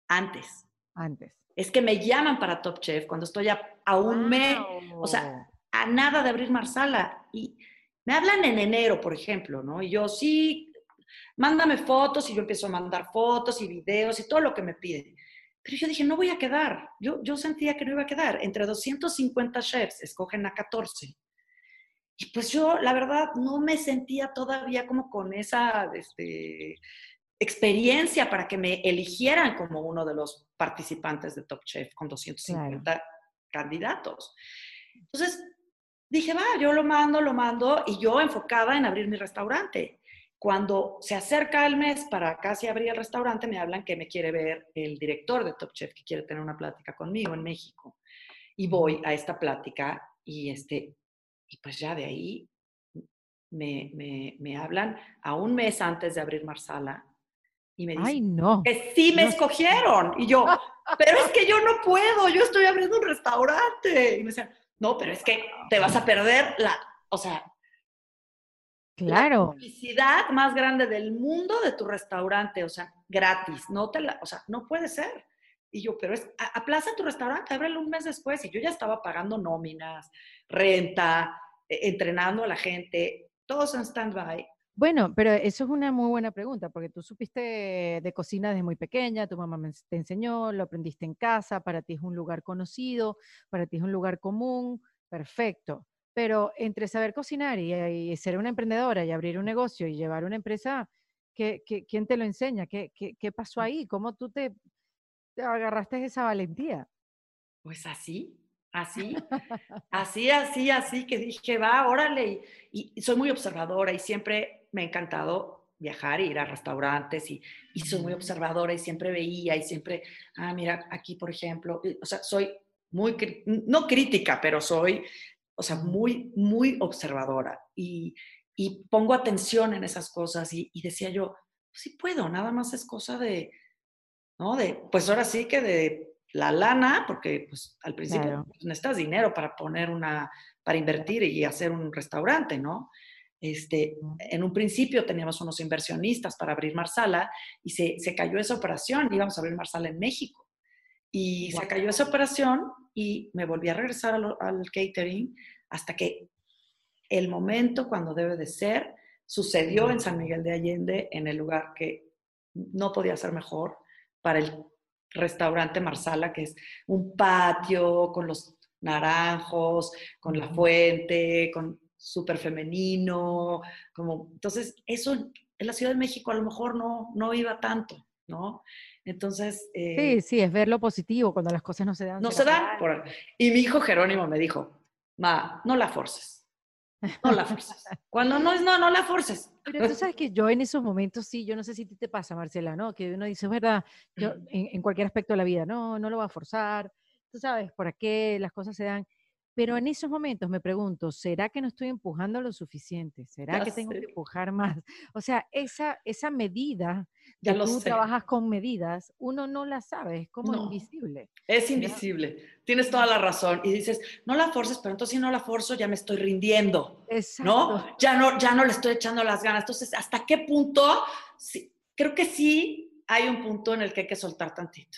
Antes. Antes. Es que me llaman para Top Chef cuando estoy a, a un wow. mes, o sea, a nada de abrir Marsala. Y me hablan en enero, por ejemplo, ¿no? Y yo, sí, mándame fotos y yo empiezo a mandar fotos y videos y todo lo que me piden. Pero yo dije, no voy a quedar. Yo, yo sentía que no iba a quedar. Entre 250 chefs escogen a 14. Y pues yo, la verdad, no me sentía todavía como con esa este, experiencia para que me eligieran como uno de los participantes de Top Chef con 250 claro. candidatos. Entonces, dije, va, yo lo mando, lo mando, y yo enfocada en abrir mi restaurante. Cuando se acerca el mes para casi abrir el restaurante, me hablan que me quiere ver el director de Top Chef, que quiere tener una plática conmigo en México. Y voy a esta plática y, este, y pues ya de ahí me, me, me hablan a un mes antes de abrir Marsala y me dicen Ay, no. que sí me no. escogieron. Y yo, pero es que yo no puedo, yo estoy abriendo un restaurante. Y me decían, no, pero es que te vas a perder la, o sea, Claro. La publicidad más grande del mundo de tu restaurante, o sea, gratis, no te la, o sea, no puede ser. Y yo, pero es, aplaza tu restaurante, ábrelo un mes después. Y yo ya estaba pagando nóminas, renta, eh, entrenando a la gente, todos en stand-by. Bueno, pero eso es una muy buena pregunta, porque tú supiste de cocina desde muy pequeña, tu mamá te enseñó, lo aprendiste en casa, para ti es un lugar conocido, para ti es un lugar común, perfecto. Pero entre saber cocinar y, ser una emprendedora y abrir un negocio y llevar una empresa, ¿qué, quién te lo enseña? ¿Qué, qué, pasó ahí? ¿Cómo tú te, te agarraste esa valentía? Pues así, así, así, así, así, que dije, va, órale. Y, soy muy observadora y siempre me ha encantado viajar e ir a restaurantes y, y, soy muy observadora y siempre veía y siempre, ah, mira, aquí por ejemplo, o sea, soy muy, no crítica, pero soy, o sea, muy, muy observadora y, y pongo atención en esas cosas y, y decía yo, pues sí puedo, nada más es cosa de, ¿no? De, pues ahora sí que de la lana, porque pues al principio necesitas dinero para poner una, para invertir y hacer un restaurante, ¿no? Este, en un principio teníamos unos inversionistas para abrir Marsala y se, se cayó esa operación, íbamos a abrir Marsala en México. Y se cayó esa operación y me volví a regresar al, al catering hasta que el momento cuando debe de ser sucedió en San Miguel de Allende, en el lugar que no podía ser mejor para el restaurante Marsala, que es un patio con los naranjos, con la fuente, con súper femenino, como, entonces eso en la Ciudad de México a lo mejor no, no iba tanto, ¿no? Entonces... Eh, sí, sí, es ver lo positivo cuando las cosas no se dan. No se dan. y mi hijo Jerónimo me dijo, ma, no la forces. No la forces. *laughs* Cuando no es no, no la forces. Pero tú sabes que yo en esos momentos sí, yo no sé si te pasa, Marcela, ¿no? Que uno dice, verdad, yo en, en, cualquier aspecto de la vida, no, no lo va a forzar. Tú sabes, ¿por qué las cosas se dan? Pero en esos momentos me pregunto, ¿será que no estoy empujando lo suficiente? ¿Será que tengo que empujar más? *laughs* O sea, esa, esa medida, ya lo tú trabajas con medidas, uno no la sabe, es como invisible. Es invisible, tienes toda la razón. Y dices, no la forces, pero entonces si no la forzo ya me estoy rindiendo, Exacto. ¿no? Ya no, ya no le estoy echando las ganas. Entonces, ¿hasta qué punto? Sí, creo que sí hay un punto en el que hay que soltar tantito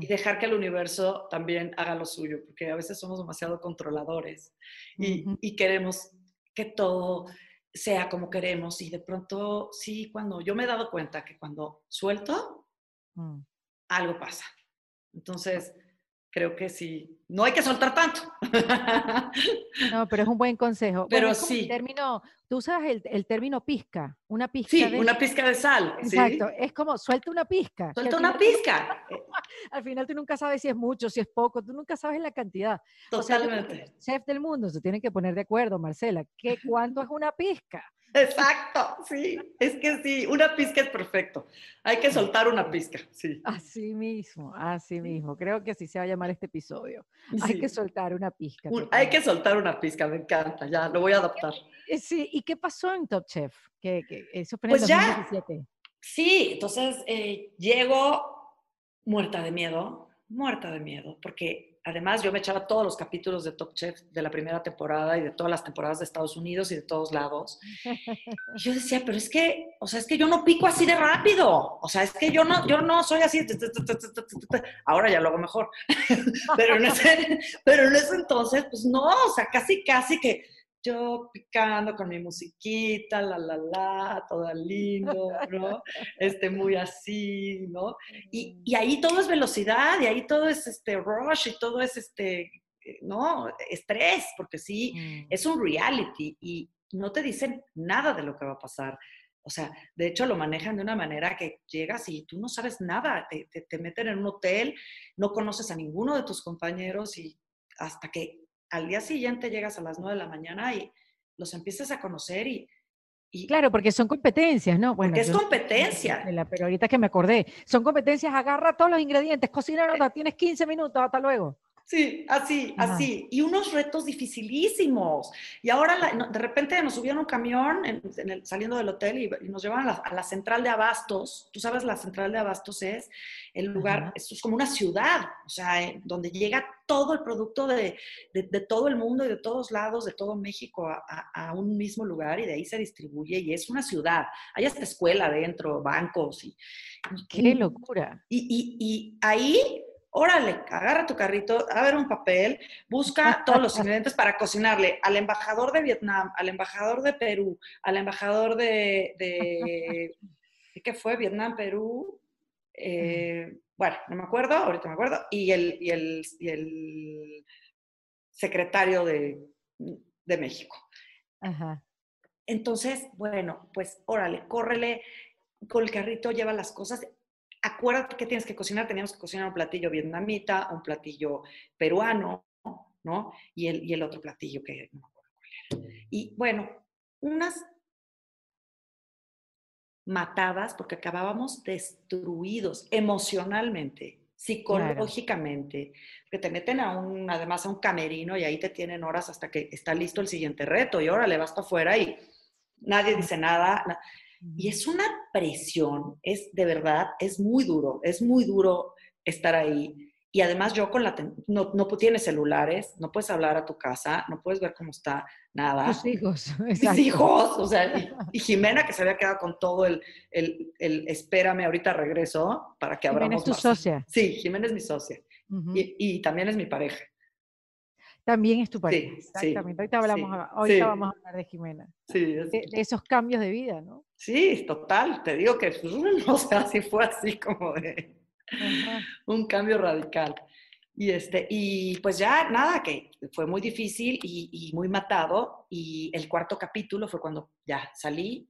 y dejar que el universo también haga lo suyo, porque a veces somos demasiado controladores y, queremos que todo sea como queremos y de pronto, sí, cuando yo me he dado cuenta que cuando suelto, mm. algo pasa. Entonces, creo que sí, no hay que soltar tanto. *laughs* No, pero es un buen consejo. Pero sí. término, tú usas el, término pizca, una pizca. Sí, una pizca de sal. Exacto, es como suelta una pizca. Suelta una pizca. *laughs* al final tú nunca sabes si es mucho, si es poco, tú nunca sabes la cantidad. Totalmente. chef del mundo se tienen que poner de acuerdo, Marcela, ¿qué, ¿cuánto es una pizca? Exacto, sí, es que sí, una pizca es perfecto. Hay que soltar una pizca, sí. Así mismo, así mismo. Creo que así se va a llamar este episodio. Hay que soltar una pizca. hay que soltar una pizca, me encanta, ya, lo voy a adaptar. Eh, sí, ¿y qué pasó en Top Chef? Que, eso fue en pues 2017. Ya, sí, entonces eh, llego muerta de miedo, muerta de miedo, porque además yo me echaba todos los capítulos de Top Chef de la primera temporada y de todas las temporadas de Estados Unidos y de todos lados. *laughs* Y yo decía, pero es que, o sea, es que yo no pico así de rápido. O sea, es que yo no, yo no soy así. Ahora ya lo hago mejor. *laughs* Pero en ese, pero en ese entonces, pues no, o sea, casi, casi que yo picando con mi musiquita, la, la, la, toda lindo, ¿no? Este, muy así, ¿no? Y, y, ahí todo es velocidad, y ahí todo es este rush, y todo es este, ¿no? Estrés, porque sí, mm. es un reality, y no te dicen nada de lo que va a pasar. O sea, de hecho lo manejan de una manera que llegas y tú no sabes nada, te, te, te meten en un hotel, no conoces a ninguno de tus compañeros y hasta que al día siguiente llegas a las 9 de la mañana y los empiezas a conocer y... y claro, porque son competencias, ¿no? Bueno, porque es competencia. Pero ahorita que me acordé, son competencias, agarra todos los ingredientes, cocina, eh. tienes 15 minutos, hasta luego. Sí, así, así. Y unos retos dificilísimos. Y ahora de repente nos subieron un camión saliendo del hotel y, nos llevaron a la, central de Abastos. Tú sabes, la central de Abastos es el lugar, esto es como una ciudad, o sea, eh, donde llega todo el producto de, todo el mundo y de todos lados, de todo México, a, un mismo lugar y de ahí se distribuye y es una ciudad. Hay hasta escuela adentro, bancos y... ¡Qué locura! y, y ahí órale, agarra tu carrito, a ver un papel, busca todos los *laughs* ingredientes para cocinarle al embajador de Vietnam, al embajador de Perú, al embajador de, de, ¿qué fue? Vietnam, Perú, eh, bueno, no me acuerdo, ahorita me acuerdo, y el, y el, y el secretario de, de México. Entonces, bueno, pues órale, córrele con el carrito, lleva las cosas. Acuérdate que tienes que cocinar. Teníamos que cocinar un platillo vietnamita, un platillo peruano, ¿no? Y el, y el otro platillo que no me acuerdo cuál era. Y bueno, unas matadas porque acabábamos destruidos emocionalmente, psicológicamente, que te meten a un, además a un camerino y ahí te tienen horas hasta que está listo el siguiente reto y ahora le vas para afuera y nadie dice nada. Y es una presión, es de verdad, es muy duro, es muy duro estar ahí. Y además yo con la... No, no tienes celulares, no puedes hablar a tu casa, no puedes ver cómo está nada. Tus hijos. *laughs* Mis hijos, o sea, *laughs* y, Jimena que se había quedado con todo el, el, el espérame, ahorita regreso para que abramos Jimena es tu socia. Sí, Jimena es mi socia. y, y, también es mi pareja. También es tu pareja. Sí, Exactamente. ahorita, hablamos, ahorita vamos a hablar de Jimena. Sí, de, esos cambios de vida, ¿no? Sí, total. Te digo que, *laughs* o sea, sí fue así como de *laughs* un cambio radical. Y, este, y pues ya nada, que fue muy difícil y, muy matado. Y el cuarto capítulo fue cuando ya salí.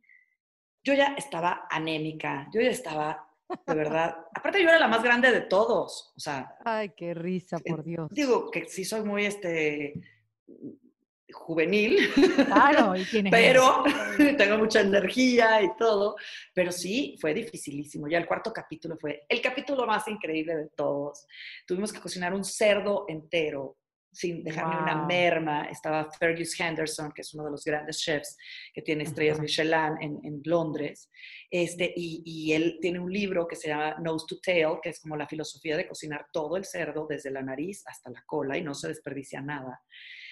Yo ya estaba anémica, yo ya estaba, de verdad. Aparte, yo era la más grande de todos. O sea. Ay, qué risa, por Dios. Digo que sí soy muy este juvenil. Claro, y *laughs* pero *laughs* tengo mucha energía y todo. Pero sí, fue dificilísimo. Ya el cuarto capítulo fue el capítulo más increíble de todos. Tuvimos que cocinar un cerdo entero sin dejarme una merma. Estaba Fergus Henderson, que es uno de los grandes chefs que tiene estrellas Michelin en, en, Londres. Este, y, y, él tiene un libro que se llama Nose to Tail, que es como la filosofía de cocinar todo el cerdo, desde la nariz hasta la cola, y no se desperdicia nada.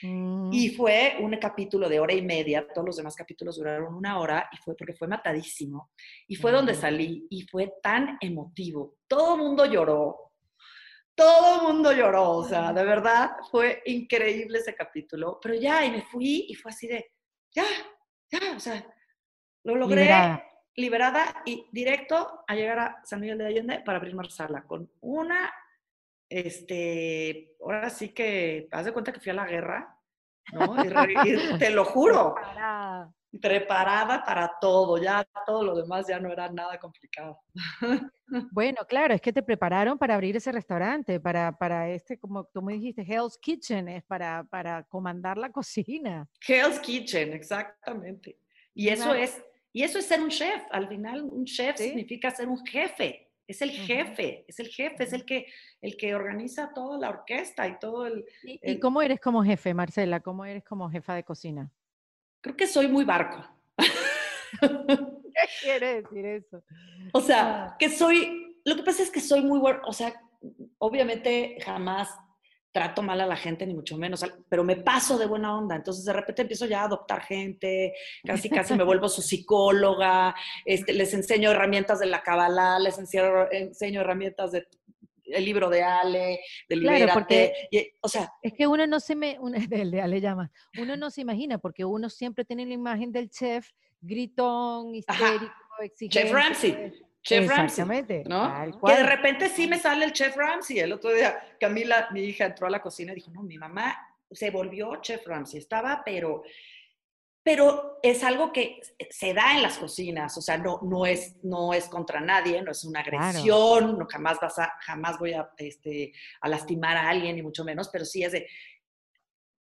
Mm. Y fue un capítulo de hora y media, todos los demás capítulos duraron una hora y fue porque fue matadísimo. Y fue donde salí y fue tan emotivo. Todo el mundo lloró, todo el mundo lloró, o sea, de verdad fue increíble ese capítulo. Pero ya, y me fui y fue así de, ya, ya, o sea, lo logré. Liberada. liberada y directo a llegar a San Miguel de Allende para abrir Marsala con una este, ahora sí que, haz de cuenta que fui a la guerra, ¿no? Y, te lo juro, *laughs* preparada. para todo, ya todo lo demás ya no era nada complicado. *laughs* Bueno, claro, es que te prepararon para abrir ese restaurante, para, para este, como tú me dijiste, Hell's Kitchen, es para, para comandar la cocina. Hell's Kitchen, exactamente. Y eso es, y eso es ser un chef. Al final, un chef significa ser un jefe. Es el jefe, es el jefe, es el que, el que organiza toda la orquesta y todo el, ¿Y, cómo eres como jefe, Marcela? ¿Cómo eres como jefa de cocina? Creo que soy muy barco. *laughs* ¿Qué quiere decir eso? O sea, ah. que soy, lo que pasa es que soy muy, o sea, obviamente jamás trato mal a la gente, ni mucho menos, pero me paso de buena onda. Entonces, de repente empiezo ya a adoptar gente, casi casi me vuelvo su psicóloga, este, les enseño herramientas de la Kabbalah, les enseño, enseño herramientas del libro de Ale, del claro, porque, o sea, es que uno no se me, *laughs* del de Ale llama, uno no se imagina, porque uno siempre tiene la imagen del chef gritón, histérico, exigente. Chef Ramsey. Chef Ramsey, ¿no? Que de repente sí me sale el Chef Ramsey. El otro día Camila, mi hija, entró a la cocina y dijo, no, mi mamá se volvió Chef Ramsey. Estaba, pero, pero es algo que se da en las cocinas. O sea, no, no, es, no es contra nadie, no es una agresión, no, jamás, vas a, jamás voy a, este, a lastimar a alguien, ni mucho menos, pero sí es de,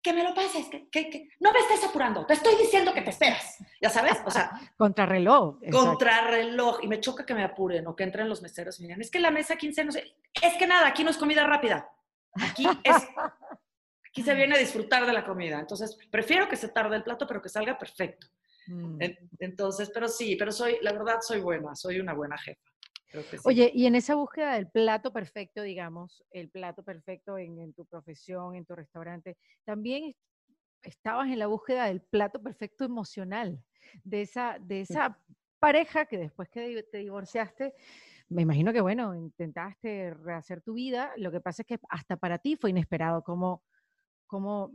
que me lo pases, que, no me estés apurando, te estoy diciendo que te esperas, ya sabes, o sea. *laughs* Contrarreloj. Contrarreloj, y me choca que me apuren o que entren los meseros y me digan, es que la mesa 15 no sé, es que nada, aquí no es comida rápida, aquí es, aquí se viene a disfrutar de la comida, entonces prefiero que se tarde el plato, pero que salga perfecto. Mm. Entonces, pero sí, pero soy, la verdad soy buena, soy una buena jefa. Oye, y en esa búsqueda del plato perfecto, digamos, el plato perfecto en, tu profesión, en tu restaurante, también estabas en la búsqueda del plato perfecto emocional, de esa, de esa pareja que después que te divorciaste, me imagino que, bueno, intentaste rehacer tu vida, lo que pasa es que hasta para ti fue inesperado cómo, cómo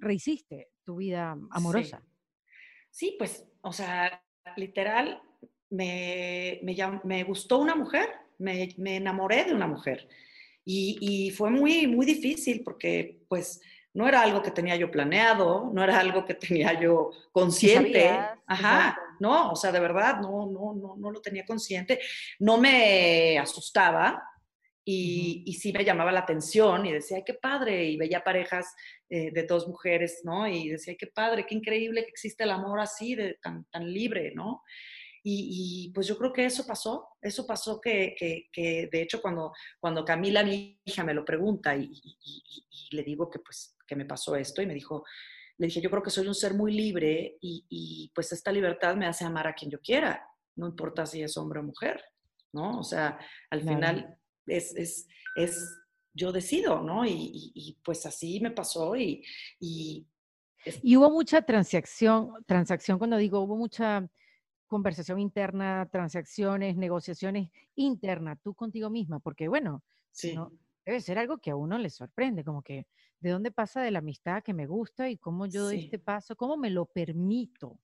rehiciste tu vida amorosa. sí pues, o sea, literal, me, me, gustó una mujer, me, enamoré de una mujer. Y, fue muy, muy difícil porque, pues, no era algo que tenía yo planeado, no era algo que tenía yo consciente. Ajá, no, o sea, de verdad, no, no, no, no lo tenía consciente. No me asustaba, y, sí me llamaba la atención y decía, ay, qué padre, y veía parejas eh, de dos mujeres, ¿no? Y decía, ay, qué padre, qué increíble que existe el amor así, de, tan, tan libre, ¿no? Y, pues yo creo que eso pasó, eso pasó que, que, de hecho cuando, cuando Camila, mi hija, me lo pregunta y, le digo que pues que me pasó esto y me dijo, le dije, yo creo que soy un ser muy libre y, pues esta libertad me hace amar a quien yo quiera, no importa si es hombre o mujer, ¿no? O sea, al final es, es, es, yo decido, ¿no? Y, pues así me pasó y... Y, y hubo mucha transacción, transacción cuando digo, hubo mucha conversación interna, transacciones, negociaciones internas, tú contigo misma, porque bueno, sí. debe ser algo que a uno le sorprende, como que de dónde pasa de la amistad que me gusta y cómo yo doy este paso, cómo me lo permito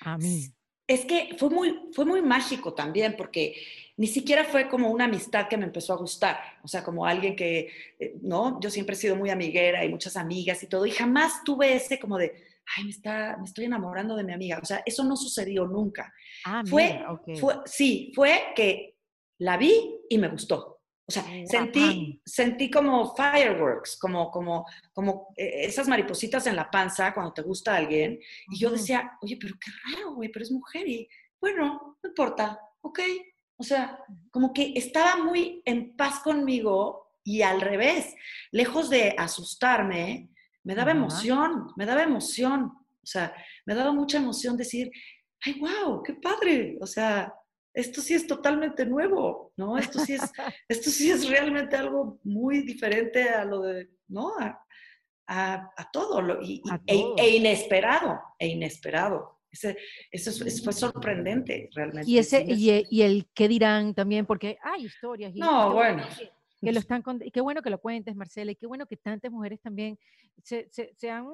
a mí. Es que fue muy, fue muy mágico también, porque ni siquiera fue como una amistad que me empezó a gustar, o sea, como alguien que, eh, ¿no? Yo siempre he sido muy amiguera y muchas amigas y todo, y jamás tuve ese como de, ay, me, está, me estoy enamorando de mi amiga, o sea, eso no sucedió nunca. Ah, fue, fue, sí, fue que la vi y me gustó. O sea, sentí, sentí como fireworks, como, como, como eh, esas maripositas en la panza cuando te gusta alguien. Y yo decía, oye, pero qué raro, güey, pero es mujer. Y bueno, no importa, ok. O sea, como que estaba muy en paz conmigo y al revés, lejos de asustarme, me daba emoción, me daba emoción. O sea, me daba mucha emoción decir, ay, wow, qué padre. O sea, esto sí es totalmente nuevo, ¿no? Esto sí es, *laughs* esto sí es realmente algo muy diferente a lo de, ¿no? A, todo, lo, e, e, inesperado, e inesperado. Ese, eso fue sorprendente, realmente. Y, ese, y, el qué dirán también, porque hay historias. no, bueno. Que, lo *laughs* están y qué bueno que lo cuentes, Marcela, y qué bueno que tantas mujeres también se, se, han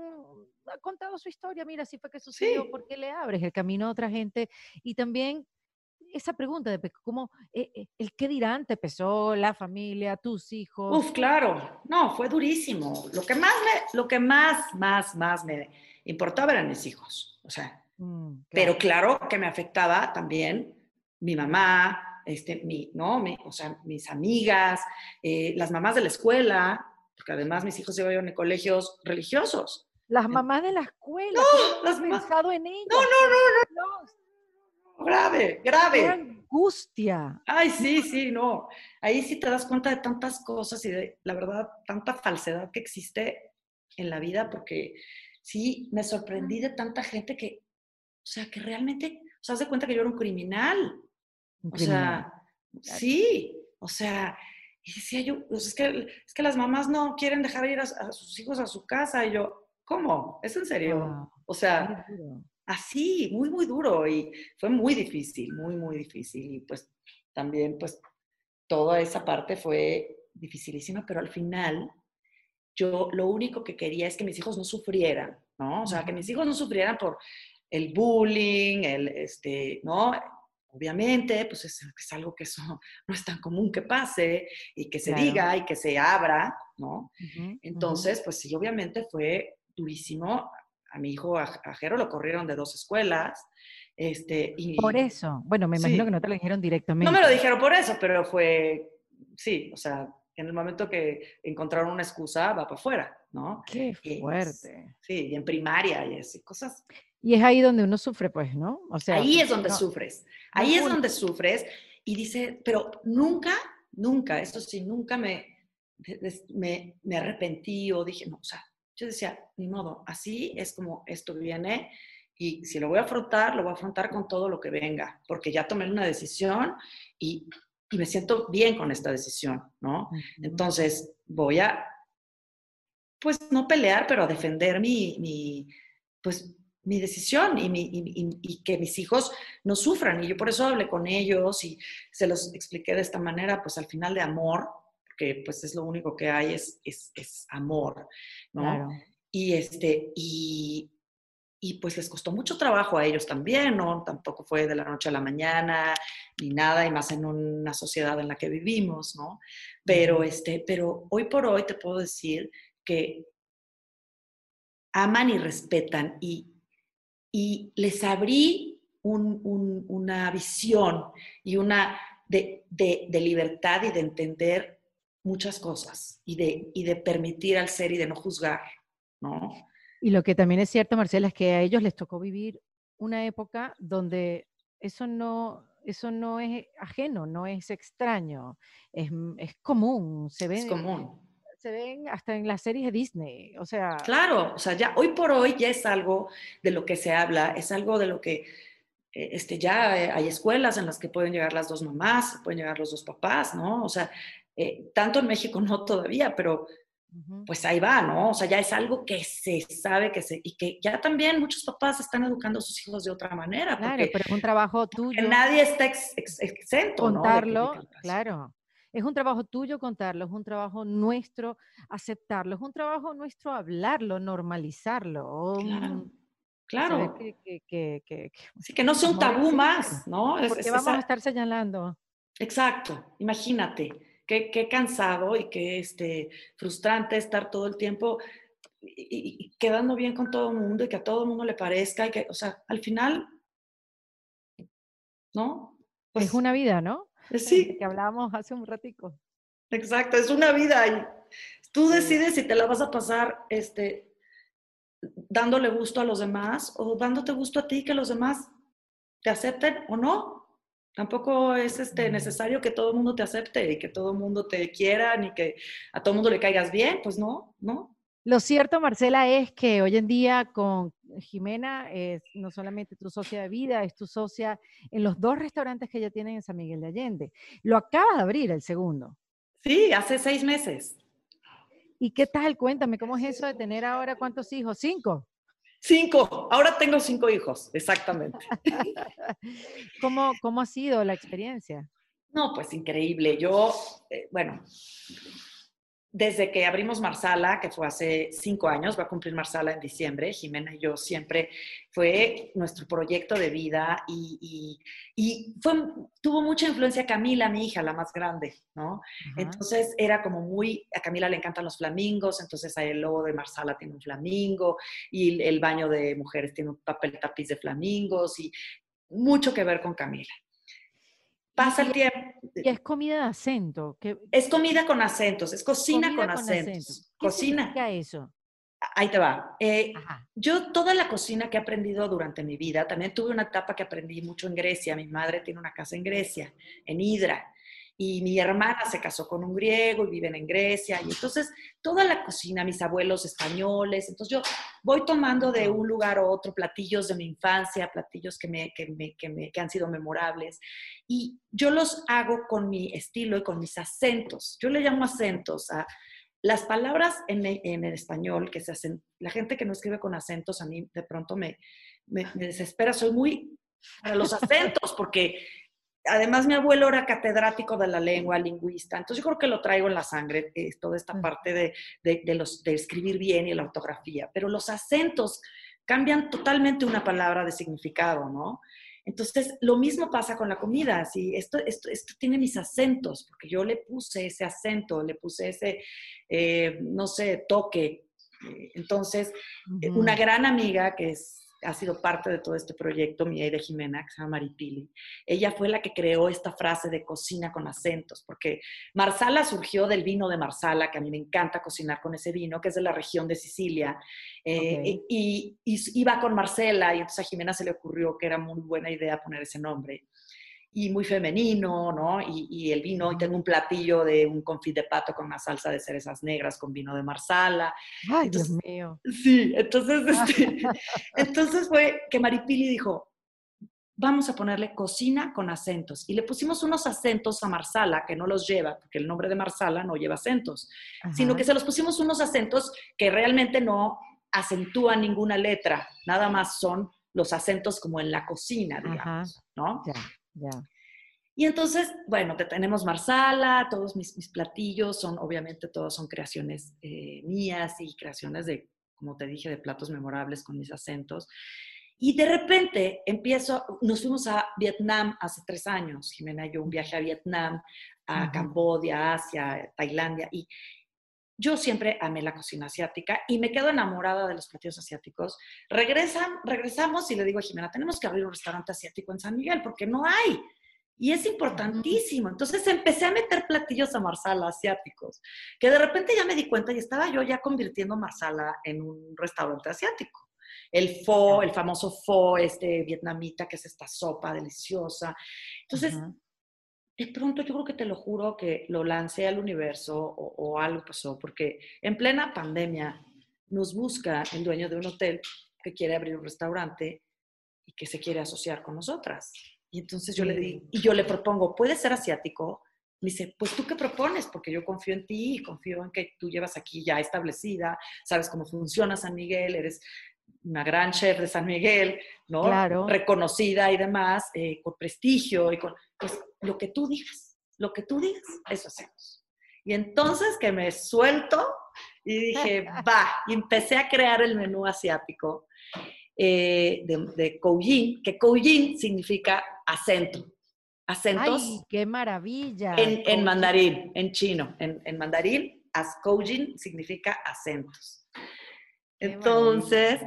contado su historia. Mira, así fue que sucedió, ¿por qué le abres el camino a otra gente? Y también esa pregunta de cómo eh, eh, el qué dirán te pesó, la familia, tus hijos. Uf, claro, no, fue durísimo. Lo que más me, lo que más, más, más me importaba eran mis hijos, o sea, mm, pero claro que me afectaba también mi mamá, este, mi, no, o sea, mis amigas, eh, las mamás de la escuela, porque además mis hijos iban en colegios religiosos. Las mamás de la escuela. No, las pensado en ellas. No, no, no, no grave, grave. Qué angustia. Ay, sí, sí, no. Ahí sí te das cuenta de tantas cosas y de, la verdad, tanta falsedad que existe en la vida, porque sí, me sorprendí de tanta gente que, o sea, que realmente, o sea, haz de cuenta que yo era un criminal. o sea, sí, o sea, y decía yo, pues es, que, es que las mamás no quieren dejar ir a, sus hijos a su casa, y yo, ¿cómo? ¿Es en serio? o sea, así, muy, muy duro y fue muy difícil, muy, muy difícil. Y pues también, pues, toda esa parte fue dificilísima, pero al final yo lo único que quería es que mis hijos no sufrieran, ¿no? O sea, que mis hijos no sufrieran por el bullying, el, este, ¿no? Obviamente, pues es, algo que eso *laughs* no es tan común que pase y que se diga y que se abra, ¿no? Entonces, pues sí, obviamente fue durísimo a mi hijo Ajero lo corrieron de dos escuelas. Este, y, por eso, bueno, me imagino que no te lo dijeron directamente. No me lo dijeron por eso, pero fue, sí, o sea, en el momento que encontraron una excusa, va para afuera, ¿no? Qué fuerte. sí, y en primaria y así, cosas. Y es ahí donde uno sufre, pues, ¿no? O sea, ahí es donde sufres, ahí es donde sufres y dice, pero nunca, nunca, eso sí, nunca me, me, me arrepentí o dije, no, o sea, yo decía, ni modo, así es como esto viene y si lo voy a afrontar, lo voy a afrontar con todo lo que venga, porque ya tomé una decisión y, y me siento bien con esta decisión, ¿no? Entonces voy a, pues no pelear, pero a defender mi, mi pues, mi decisión y, mi, y, y, que mis hijos no sufran. Y yo por eso hablé con ellos y se los expliqué de esta manera, pues al final de amor, que pues es lo único que hay, es, es, amor, ¿no? Y, este, y, y pues les costó mucho trabajo a ellos también, ¿no? Tampoco fue de la noche a la mañana ni nada, y más en una sociedad en la que vivimos, ¿no? Pero, este, pero hoy por hoy te puedo decir que aman y respetan y, y les abrí una visión y una de, de, libertad y de entender muchas cosas y de, y de permitir al ser y de no juzgar, ¿no? Y lo que también es cierto, Marcela, es que a ellos les tocó vivir una época donde eso no, eso no es ajeno, no es extraño, es, es común, se ve. Es común se ven hasta en las series de Disney, o sea... Claro, o sea, ya hoy por hoy ya es algo de lo que se habla, es algo de lo que eh, este, ya hay escuelas en las que pueden llegar las dos mamás, pueden llegar los dos papás, ¿no? O sea, eh, tanto en México *laughs* no todavía, pero pues ahí va, ¿no? O sea, ya es algo que se sabe que se, y que ya también muchos papás están educando a sus hijos de otra manera. Claro, pero es un trabajo tuyo. nadie está exento, Contarlo, claro. Es un trabajo tuyo contarlo, es un trabajo nuestro aceptarlo, es un trabajo nuestro hablarlo, normalizarlo. Claro. Claro. Que, que, que, Así que no sea un tabú más, ¿no? Porque vamos a estar señalando. Exacto, imagínate, qué, qué cansado y qué este, frustrante estar todo el tiempo y, quedando bien con todo el mundo y que a todo el mundo le parezca y que, o sea, al final, ¿no? Pues, es una vida, ¿no? Sí. Que hablábamos hace un ratico. Exacto, es una vida y tú decides si te la vas a pasar este, dándole gusto a los demás o dándote gusto a ti que los demás te acepten o no. Tampoco es este, necesario que todo el mundo te acepte y que todo el mundo te quiera ni que a todo el mundo le caigas bien, pues no, no. Lo cierto, Marcela, es que hoy en día con Jimena es no solamente tu socia de vida, es tu socia en los dos restaurantes que ella tiene en San Miguel de Allende. Lo acaba de abrir el segundo. Sí, hace seis meses. ¿Y qué tal? Cuéntame, ¿cómo es eso de tener ahora cuántos hijos? ¿Cinco? Cinco, ahora tengo cinco hijos, exactamente. *laughs* ¿Cómo, ¿Cómo ha sido la experiencia? No, pues increíble. Yo, eh, bueno, desde que abrimos Marsala, que fue hace cinco años, va a cumplir Marsala en diciembre, Jimena y yo siempre fue nuestro proyecto de vida y, fue, tuvo mucha influencia Camila, mi hija, la más grande, ¿no? Entonces era como muy, a Camila le encantan los flamingos, entonces el logo de Marsala tiene un flamingo y el baño de mujeres tiene un papel tapiz de flamingos y mucho que ver con Camila. Pasa el tiempo. Y es comida de acento. Que... Es comida con acentos, es cocina con, acentos. ¿Qué cocina. eso? Ahí te va. Eh, yo toda la cocina que he aprendido durante mi vida, también tuve una etapa que aprendí mucho en Grecia. Mi madre tiene una casa en Grecia, en Hidra y mi hermana se casó con un griego y viven en Grecia, y entonces toda la cocina, mis abuelos españoles, entonces yo voy tomando de un lugar a otro platillos de mi infancia, platillos que, me, que, me, que, me, que han sido memorables, y yo los hago con mi estilo y con mis acentos. Yo le llamo acentos a las palabras en, en el español que se hacen, la gente que no escribe con acentos a mí de pronto me, me, me desespera, soy muy para los *laughs* acentos, porque además mi abuelo era catedrático de la lengua, lingüista, entonces yo creo que lo traigo en la sangre, eh, toda esta mm. parte de, de, los, de escribir bien y la ortografía, pero los acentos cambian totalmente una palabra de significado, ¿no? Entonces, lo mismo pasa con la comida, si esto, esto, esto tiene mis acentos, porque yo le puse ese acento, le puse ese, eh, no sé, toque. Eh, entonces, una gran amiga que es ha sido parte de todo este proyecto, mi de Jimena, que se llama Maripili. Ella fue la que creó esta frase de cocina con acentos, porque Marsala surgió del vino de Marsala, que a mí me encanta cocinar con ese vino, que es de la región de Sicilia. Eh, y, y, iba con Marcela, y entonces a Jimena se le ocurrió que era muy buena idea poner ese nombre y muy femenino, ¿no? Y, el vino, y tengo un platillo de un confit de pato con una salsa de cerezas negras con vino de marsala. Ay, Dios mío. Sí, entonces, este, entonces fue que Maripili dijo, vamos a ponerle cocina con acentos. Y le pusimos unos acentos a Marsala, que no los lleva, porque el nombre de Marsala no lleva acentos, sino que se los pusimos unos acentos que realmente no acentúan ninguna letra, nada más son los acentos como en la cocina, digamos, ¿no? Ya. Ya. Y entonces, bueno, tenemos Marsala, todos mis, mis, platillos son, obviamente, todos son creaciones eh, mías y creaciones de, como te dije, de platos memorables con mis acentos. Y de repente empiezo, nos fuimos a Vietnam hace tres años, Jimena y yo, un viaje a Vietnam, a Cambodia, Asia, Tailandia, y yo siempre amé la cocina asiática y me quedo enamorada de los platillos asiáticos. Regresan, regresamos y le digo a Jimena, tenemos que abrir un restaurante asiático en San Miguel porque no hay. Y es importantísimo. Entonces empecé a meter platillos a Marsala asiáticos, que de repente ya me di cuenta y estaba yo ya convirtiendo Marsala en un restaurante asiático. El pho, el famoso pho este vietnamita, que es esta sopa deliciosa. Entonces, de pronto yo creo que te lo juro que lo lancé al universo o, o algo pasó, porque en plena pandemia nos busca el dueño de un hotel que quiere abrir un restaurante y que se quiere asociar con nosotras. Y entonces yo le di, y yo le propongo, ¿puede ser asiático? Me dice, pues tú qué propones, porque yo confío en ti y confío en que tú llevas aquí ya establecida, sabes cómo funciona San Miguel, eres una gran chef de San Miguel, ¿no? Claro. Reconocida y demás, eh, con prestigio y con, pues lo que tú digas, lo que tú digas, eso hacemos. Y entonces que me suelto y dije, *laughs* va, y empecé a crear el menú asiático eh, de, de Koujin, que Koujin significa acento. Acentos. ¡Ay, qué maravilla! En, en mandarín, en chino. En, en mandarín, as Koujin significa acentos. Entonces,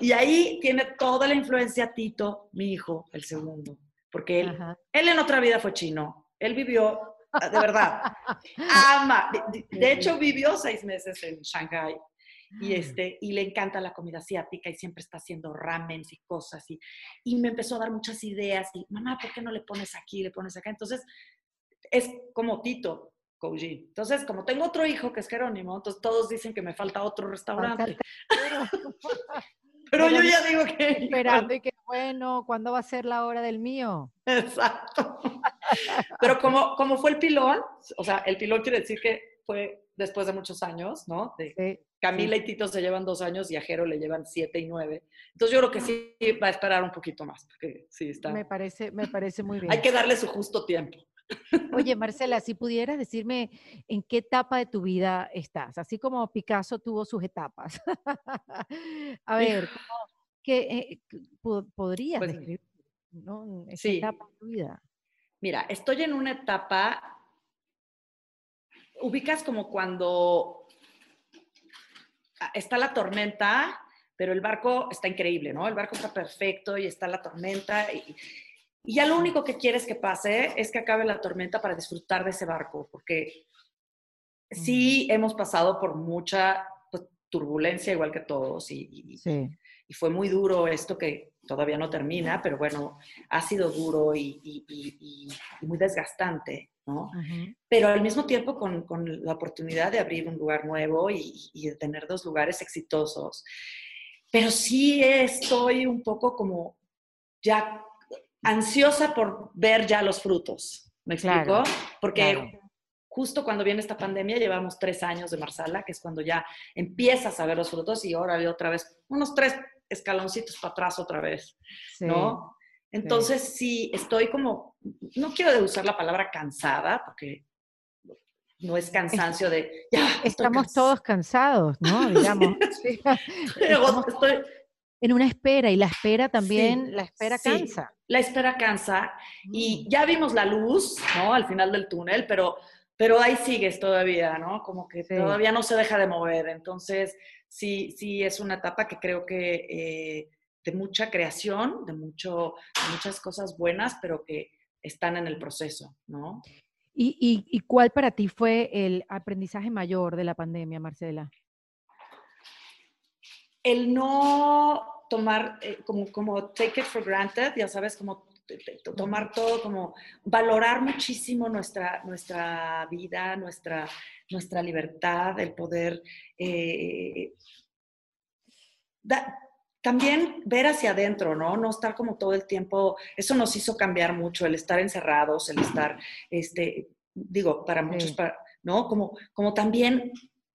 y ahí tiene toda la influencia Tito, mi hijo, el segundo, porque él, él en otra vida fue chino, él vivió, ah, de verdad, *laughs* ama, de, de hecho vivió seis meses en Shanghai y, este, y le encanta la comida asiática y siempre está haciendo ramens y cosas y, y me empezó a dar muchas ideas y, mamá, ¿por qué no le pones aquí, le pones acá? Entonces, es como Tito, Koji. Entonces, como tengo otro hijo que es Jerónimo, entonces todos dicen que me falta otro restaurante. *laughs* Pero yo ya digo que... Esperando y que bueno, ¿cuándo va a ser la hora del mío? Exacto. *laughs* Pero como, como fue el pilón, o sea, el pilón quiere decir que fue después de muchos años, ¿no? De, Sí, Camila sí. y Tito se llevan dos años y a Jero le llevan siete y nueve. Entonces yo creo que sí va a esperar un poquito más, porque sí está. Me parece, me parece muy bien. Hay que darle su justo tiempo. Oye, Marcela, si pudieras decirme en qué etapa de tu vida estás, así como Picasso tuvo sus etapas. *laughs* A ver, *laughs* ¿cómo- ¿qué eh, podrías Pues, describir, ¿no? esa sí. etapa de tu vida? Mira, estoy en una etapa, ubicas como cuando está la tormenta, pero el barco está increíble, ¿no? El barco está perfecto y está la tormenta y, y ya lo único que quieres que pase es que acabe la tormenta para disfrutar de ese barco, porque sí hemos pasado por mucha pues, turbulencia igual que todos y, y- Sí, y fue muy duro esto que todavía no termina, pero bueno, ha sido duro y, muy desgastante, ¿no? Pero al mismo tiempo con, con la oportunidad de abrir un lugar nuevo y, y de tener dos lugares exitosos. Pero sí estoy un poco como ya ansiosa por ver ya los frutos, ¿me explico? Claro, Porque claro. justo cuando viene esta pandemia, llevamos tres años de Marsala, que es cuando ya empiezas a ver los frutos y ahora otra vez, unos tres escaloncitos para atrás otra vez, sí. ¿no? Entonces sí, estoy como, no quiero usar la palabra cansada, porque no es cansancio de, ya, Estamos cansada". todos cansados, ¿no? Digamos. *laughs* sí. Pero estoy- en una espera y la espera también, Sí, la espera sí. cansa. la espera cansa y Mm, ya vimos la luz, ¿no? Al final del túnel, pero, pero ahí sigues todavía, ¿no? Como que Sí. todavía no se deja de mover. Entonces, sí, sí es una etapa que creo que eh, de mucha creación, de, mucho, de muchas cosas buenas, pero que están en el proceso, ¿no? ¿Y, y, y cuál para ti fue el aprendizaje mayor de la pandemia, Marcela? El no tomar, eh, como, como take it for granted, ya sabes, como tomar todo, como valorar muchísimo nuestra, nuestra vida, nuestra, nuestra libertad, el poder eh, da- también ver hacia adentro, ¿no? No estar como todo el tiempo, eso nos hizo cambiar mucho, el estar encerrados, el estar, este, digo, para muchos, Sí. para- ¿no? Como, como también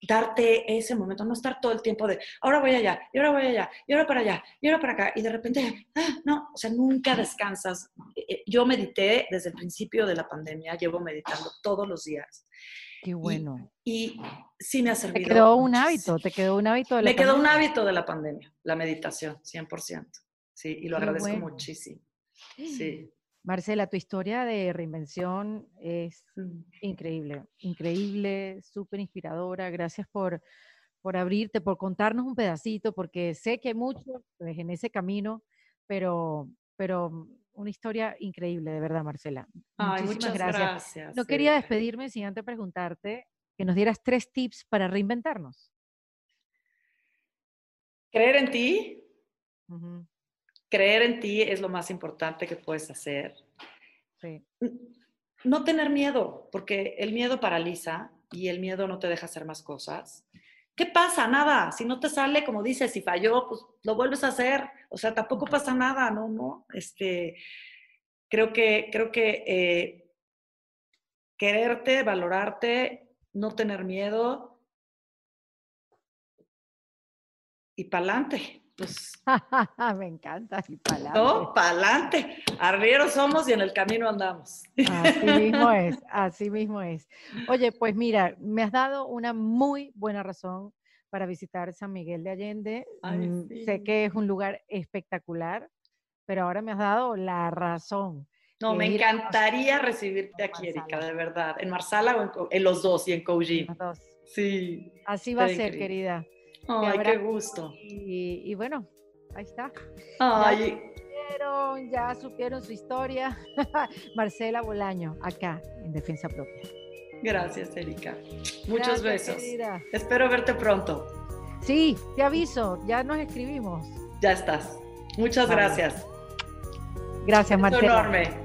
darte ese momento, no estar todo el tiempo de, ahora voy allá, y ahora voy allá, y ahora para allá, y ahora para acá, y de repente, ah, no, o sea, nunca descansas. Eh, eh, Yo medité desde el principio de la pandemia, llevo meditando todos los días, Qué bueno. y sí me ha Te servido. quedó un hábito, te quedó un hábito de la Me quedó un pandemia. hábito de la pandemia, la meditación, 100%. Sí, y lo Qué agradezco bueno. muchísimo. Sí. *gasps* Marcela, tu historia de reinvención es increíble, increíble, súper inspiradora. Gracias por, por abrirte, por contarnos un pedacito, porque sé que hay mucho pues, en ese camino, pero, pero una historia increíble, de verdad, Marcela. Ay, Muchísimas muchas gracias. gracias. No quería despedirme sin antes preguntarte que nos dieras tres tips para reinventarnos. Creer en ti, creer en ti es lo más importante que puedes hacer. sí. No tener miedo, porque el miedo paraliza y el miedo no te deja hacer más cosas. ¿Qué pasa? Nada. Si no te sale, como dices, si falló, pues lo vuelves a hacer. O sea, tampoco pasa nada, ¿no? no este, creo que, creo que eh, quererte, valorarte, no tener miedo y pa'lante. Pues, *laughs* Me encanta. Y pa'lante. no, pa'lante. Arrieros somos y en el camino andamos. Así mismo *laughs* es, así mismo es. Oye, pues mira, me has dado una muy buena razón para visitar San Miguel de Allende. Ay, Mm, Sé que es un lugar espectacular, pero ahora me has dado la razón. No, me encantaría recibirte aquí, Erika, de verdad. En Marsala o en, los dos y en dos. Sí. Así va a ser, increíble. querida. Ay, qué gusto. Y, y bueno, ahí está. Ay, Supieron, ya supieron su historia. *laughs* Marcela Bolaño, acá en Defensa Propia. gracias, Erika. Muchos Gracias, besos. querida. Espero verte pronto. Sí, te aviso, ya nos escribimos. Ya estás. Muchas Vale. gracias. Gracias, Marcela. enorme.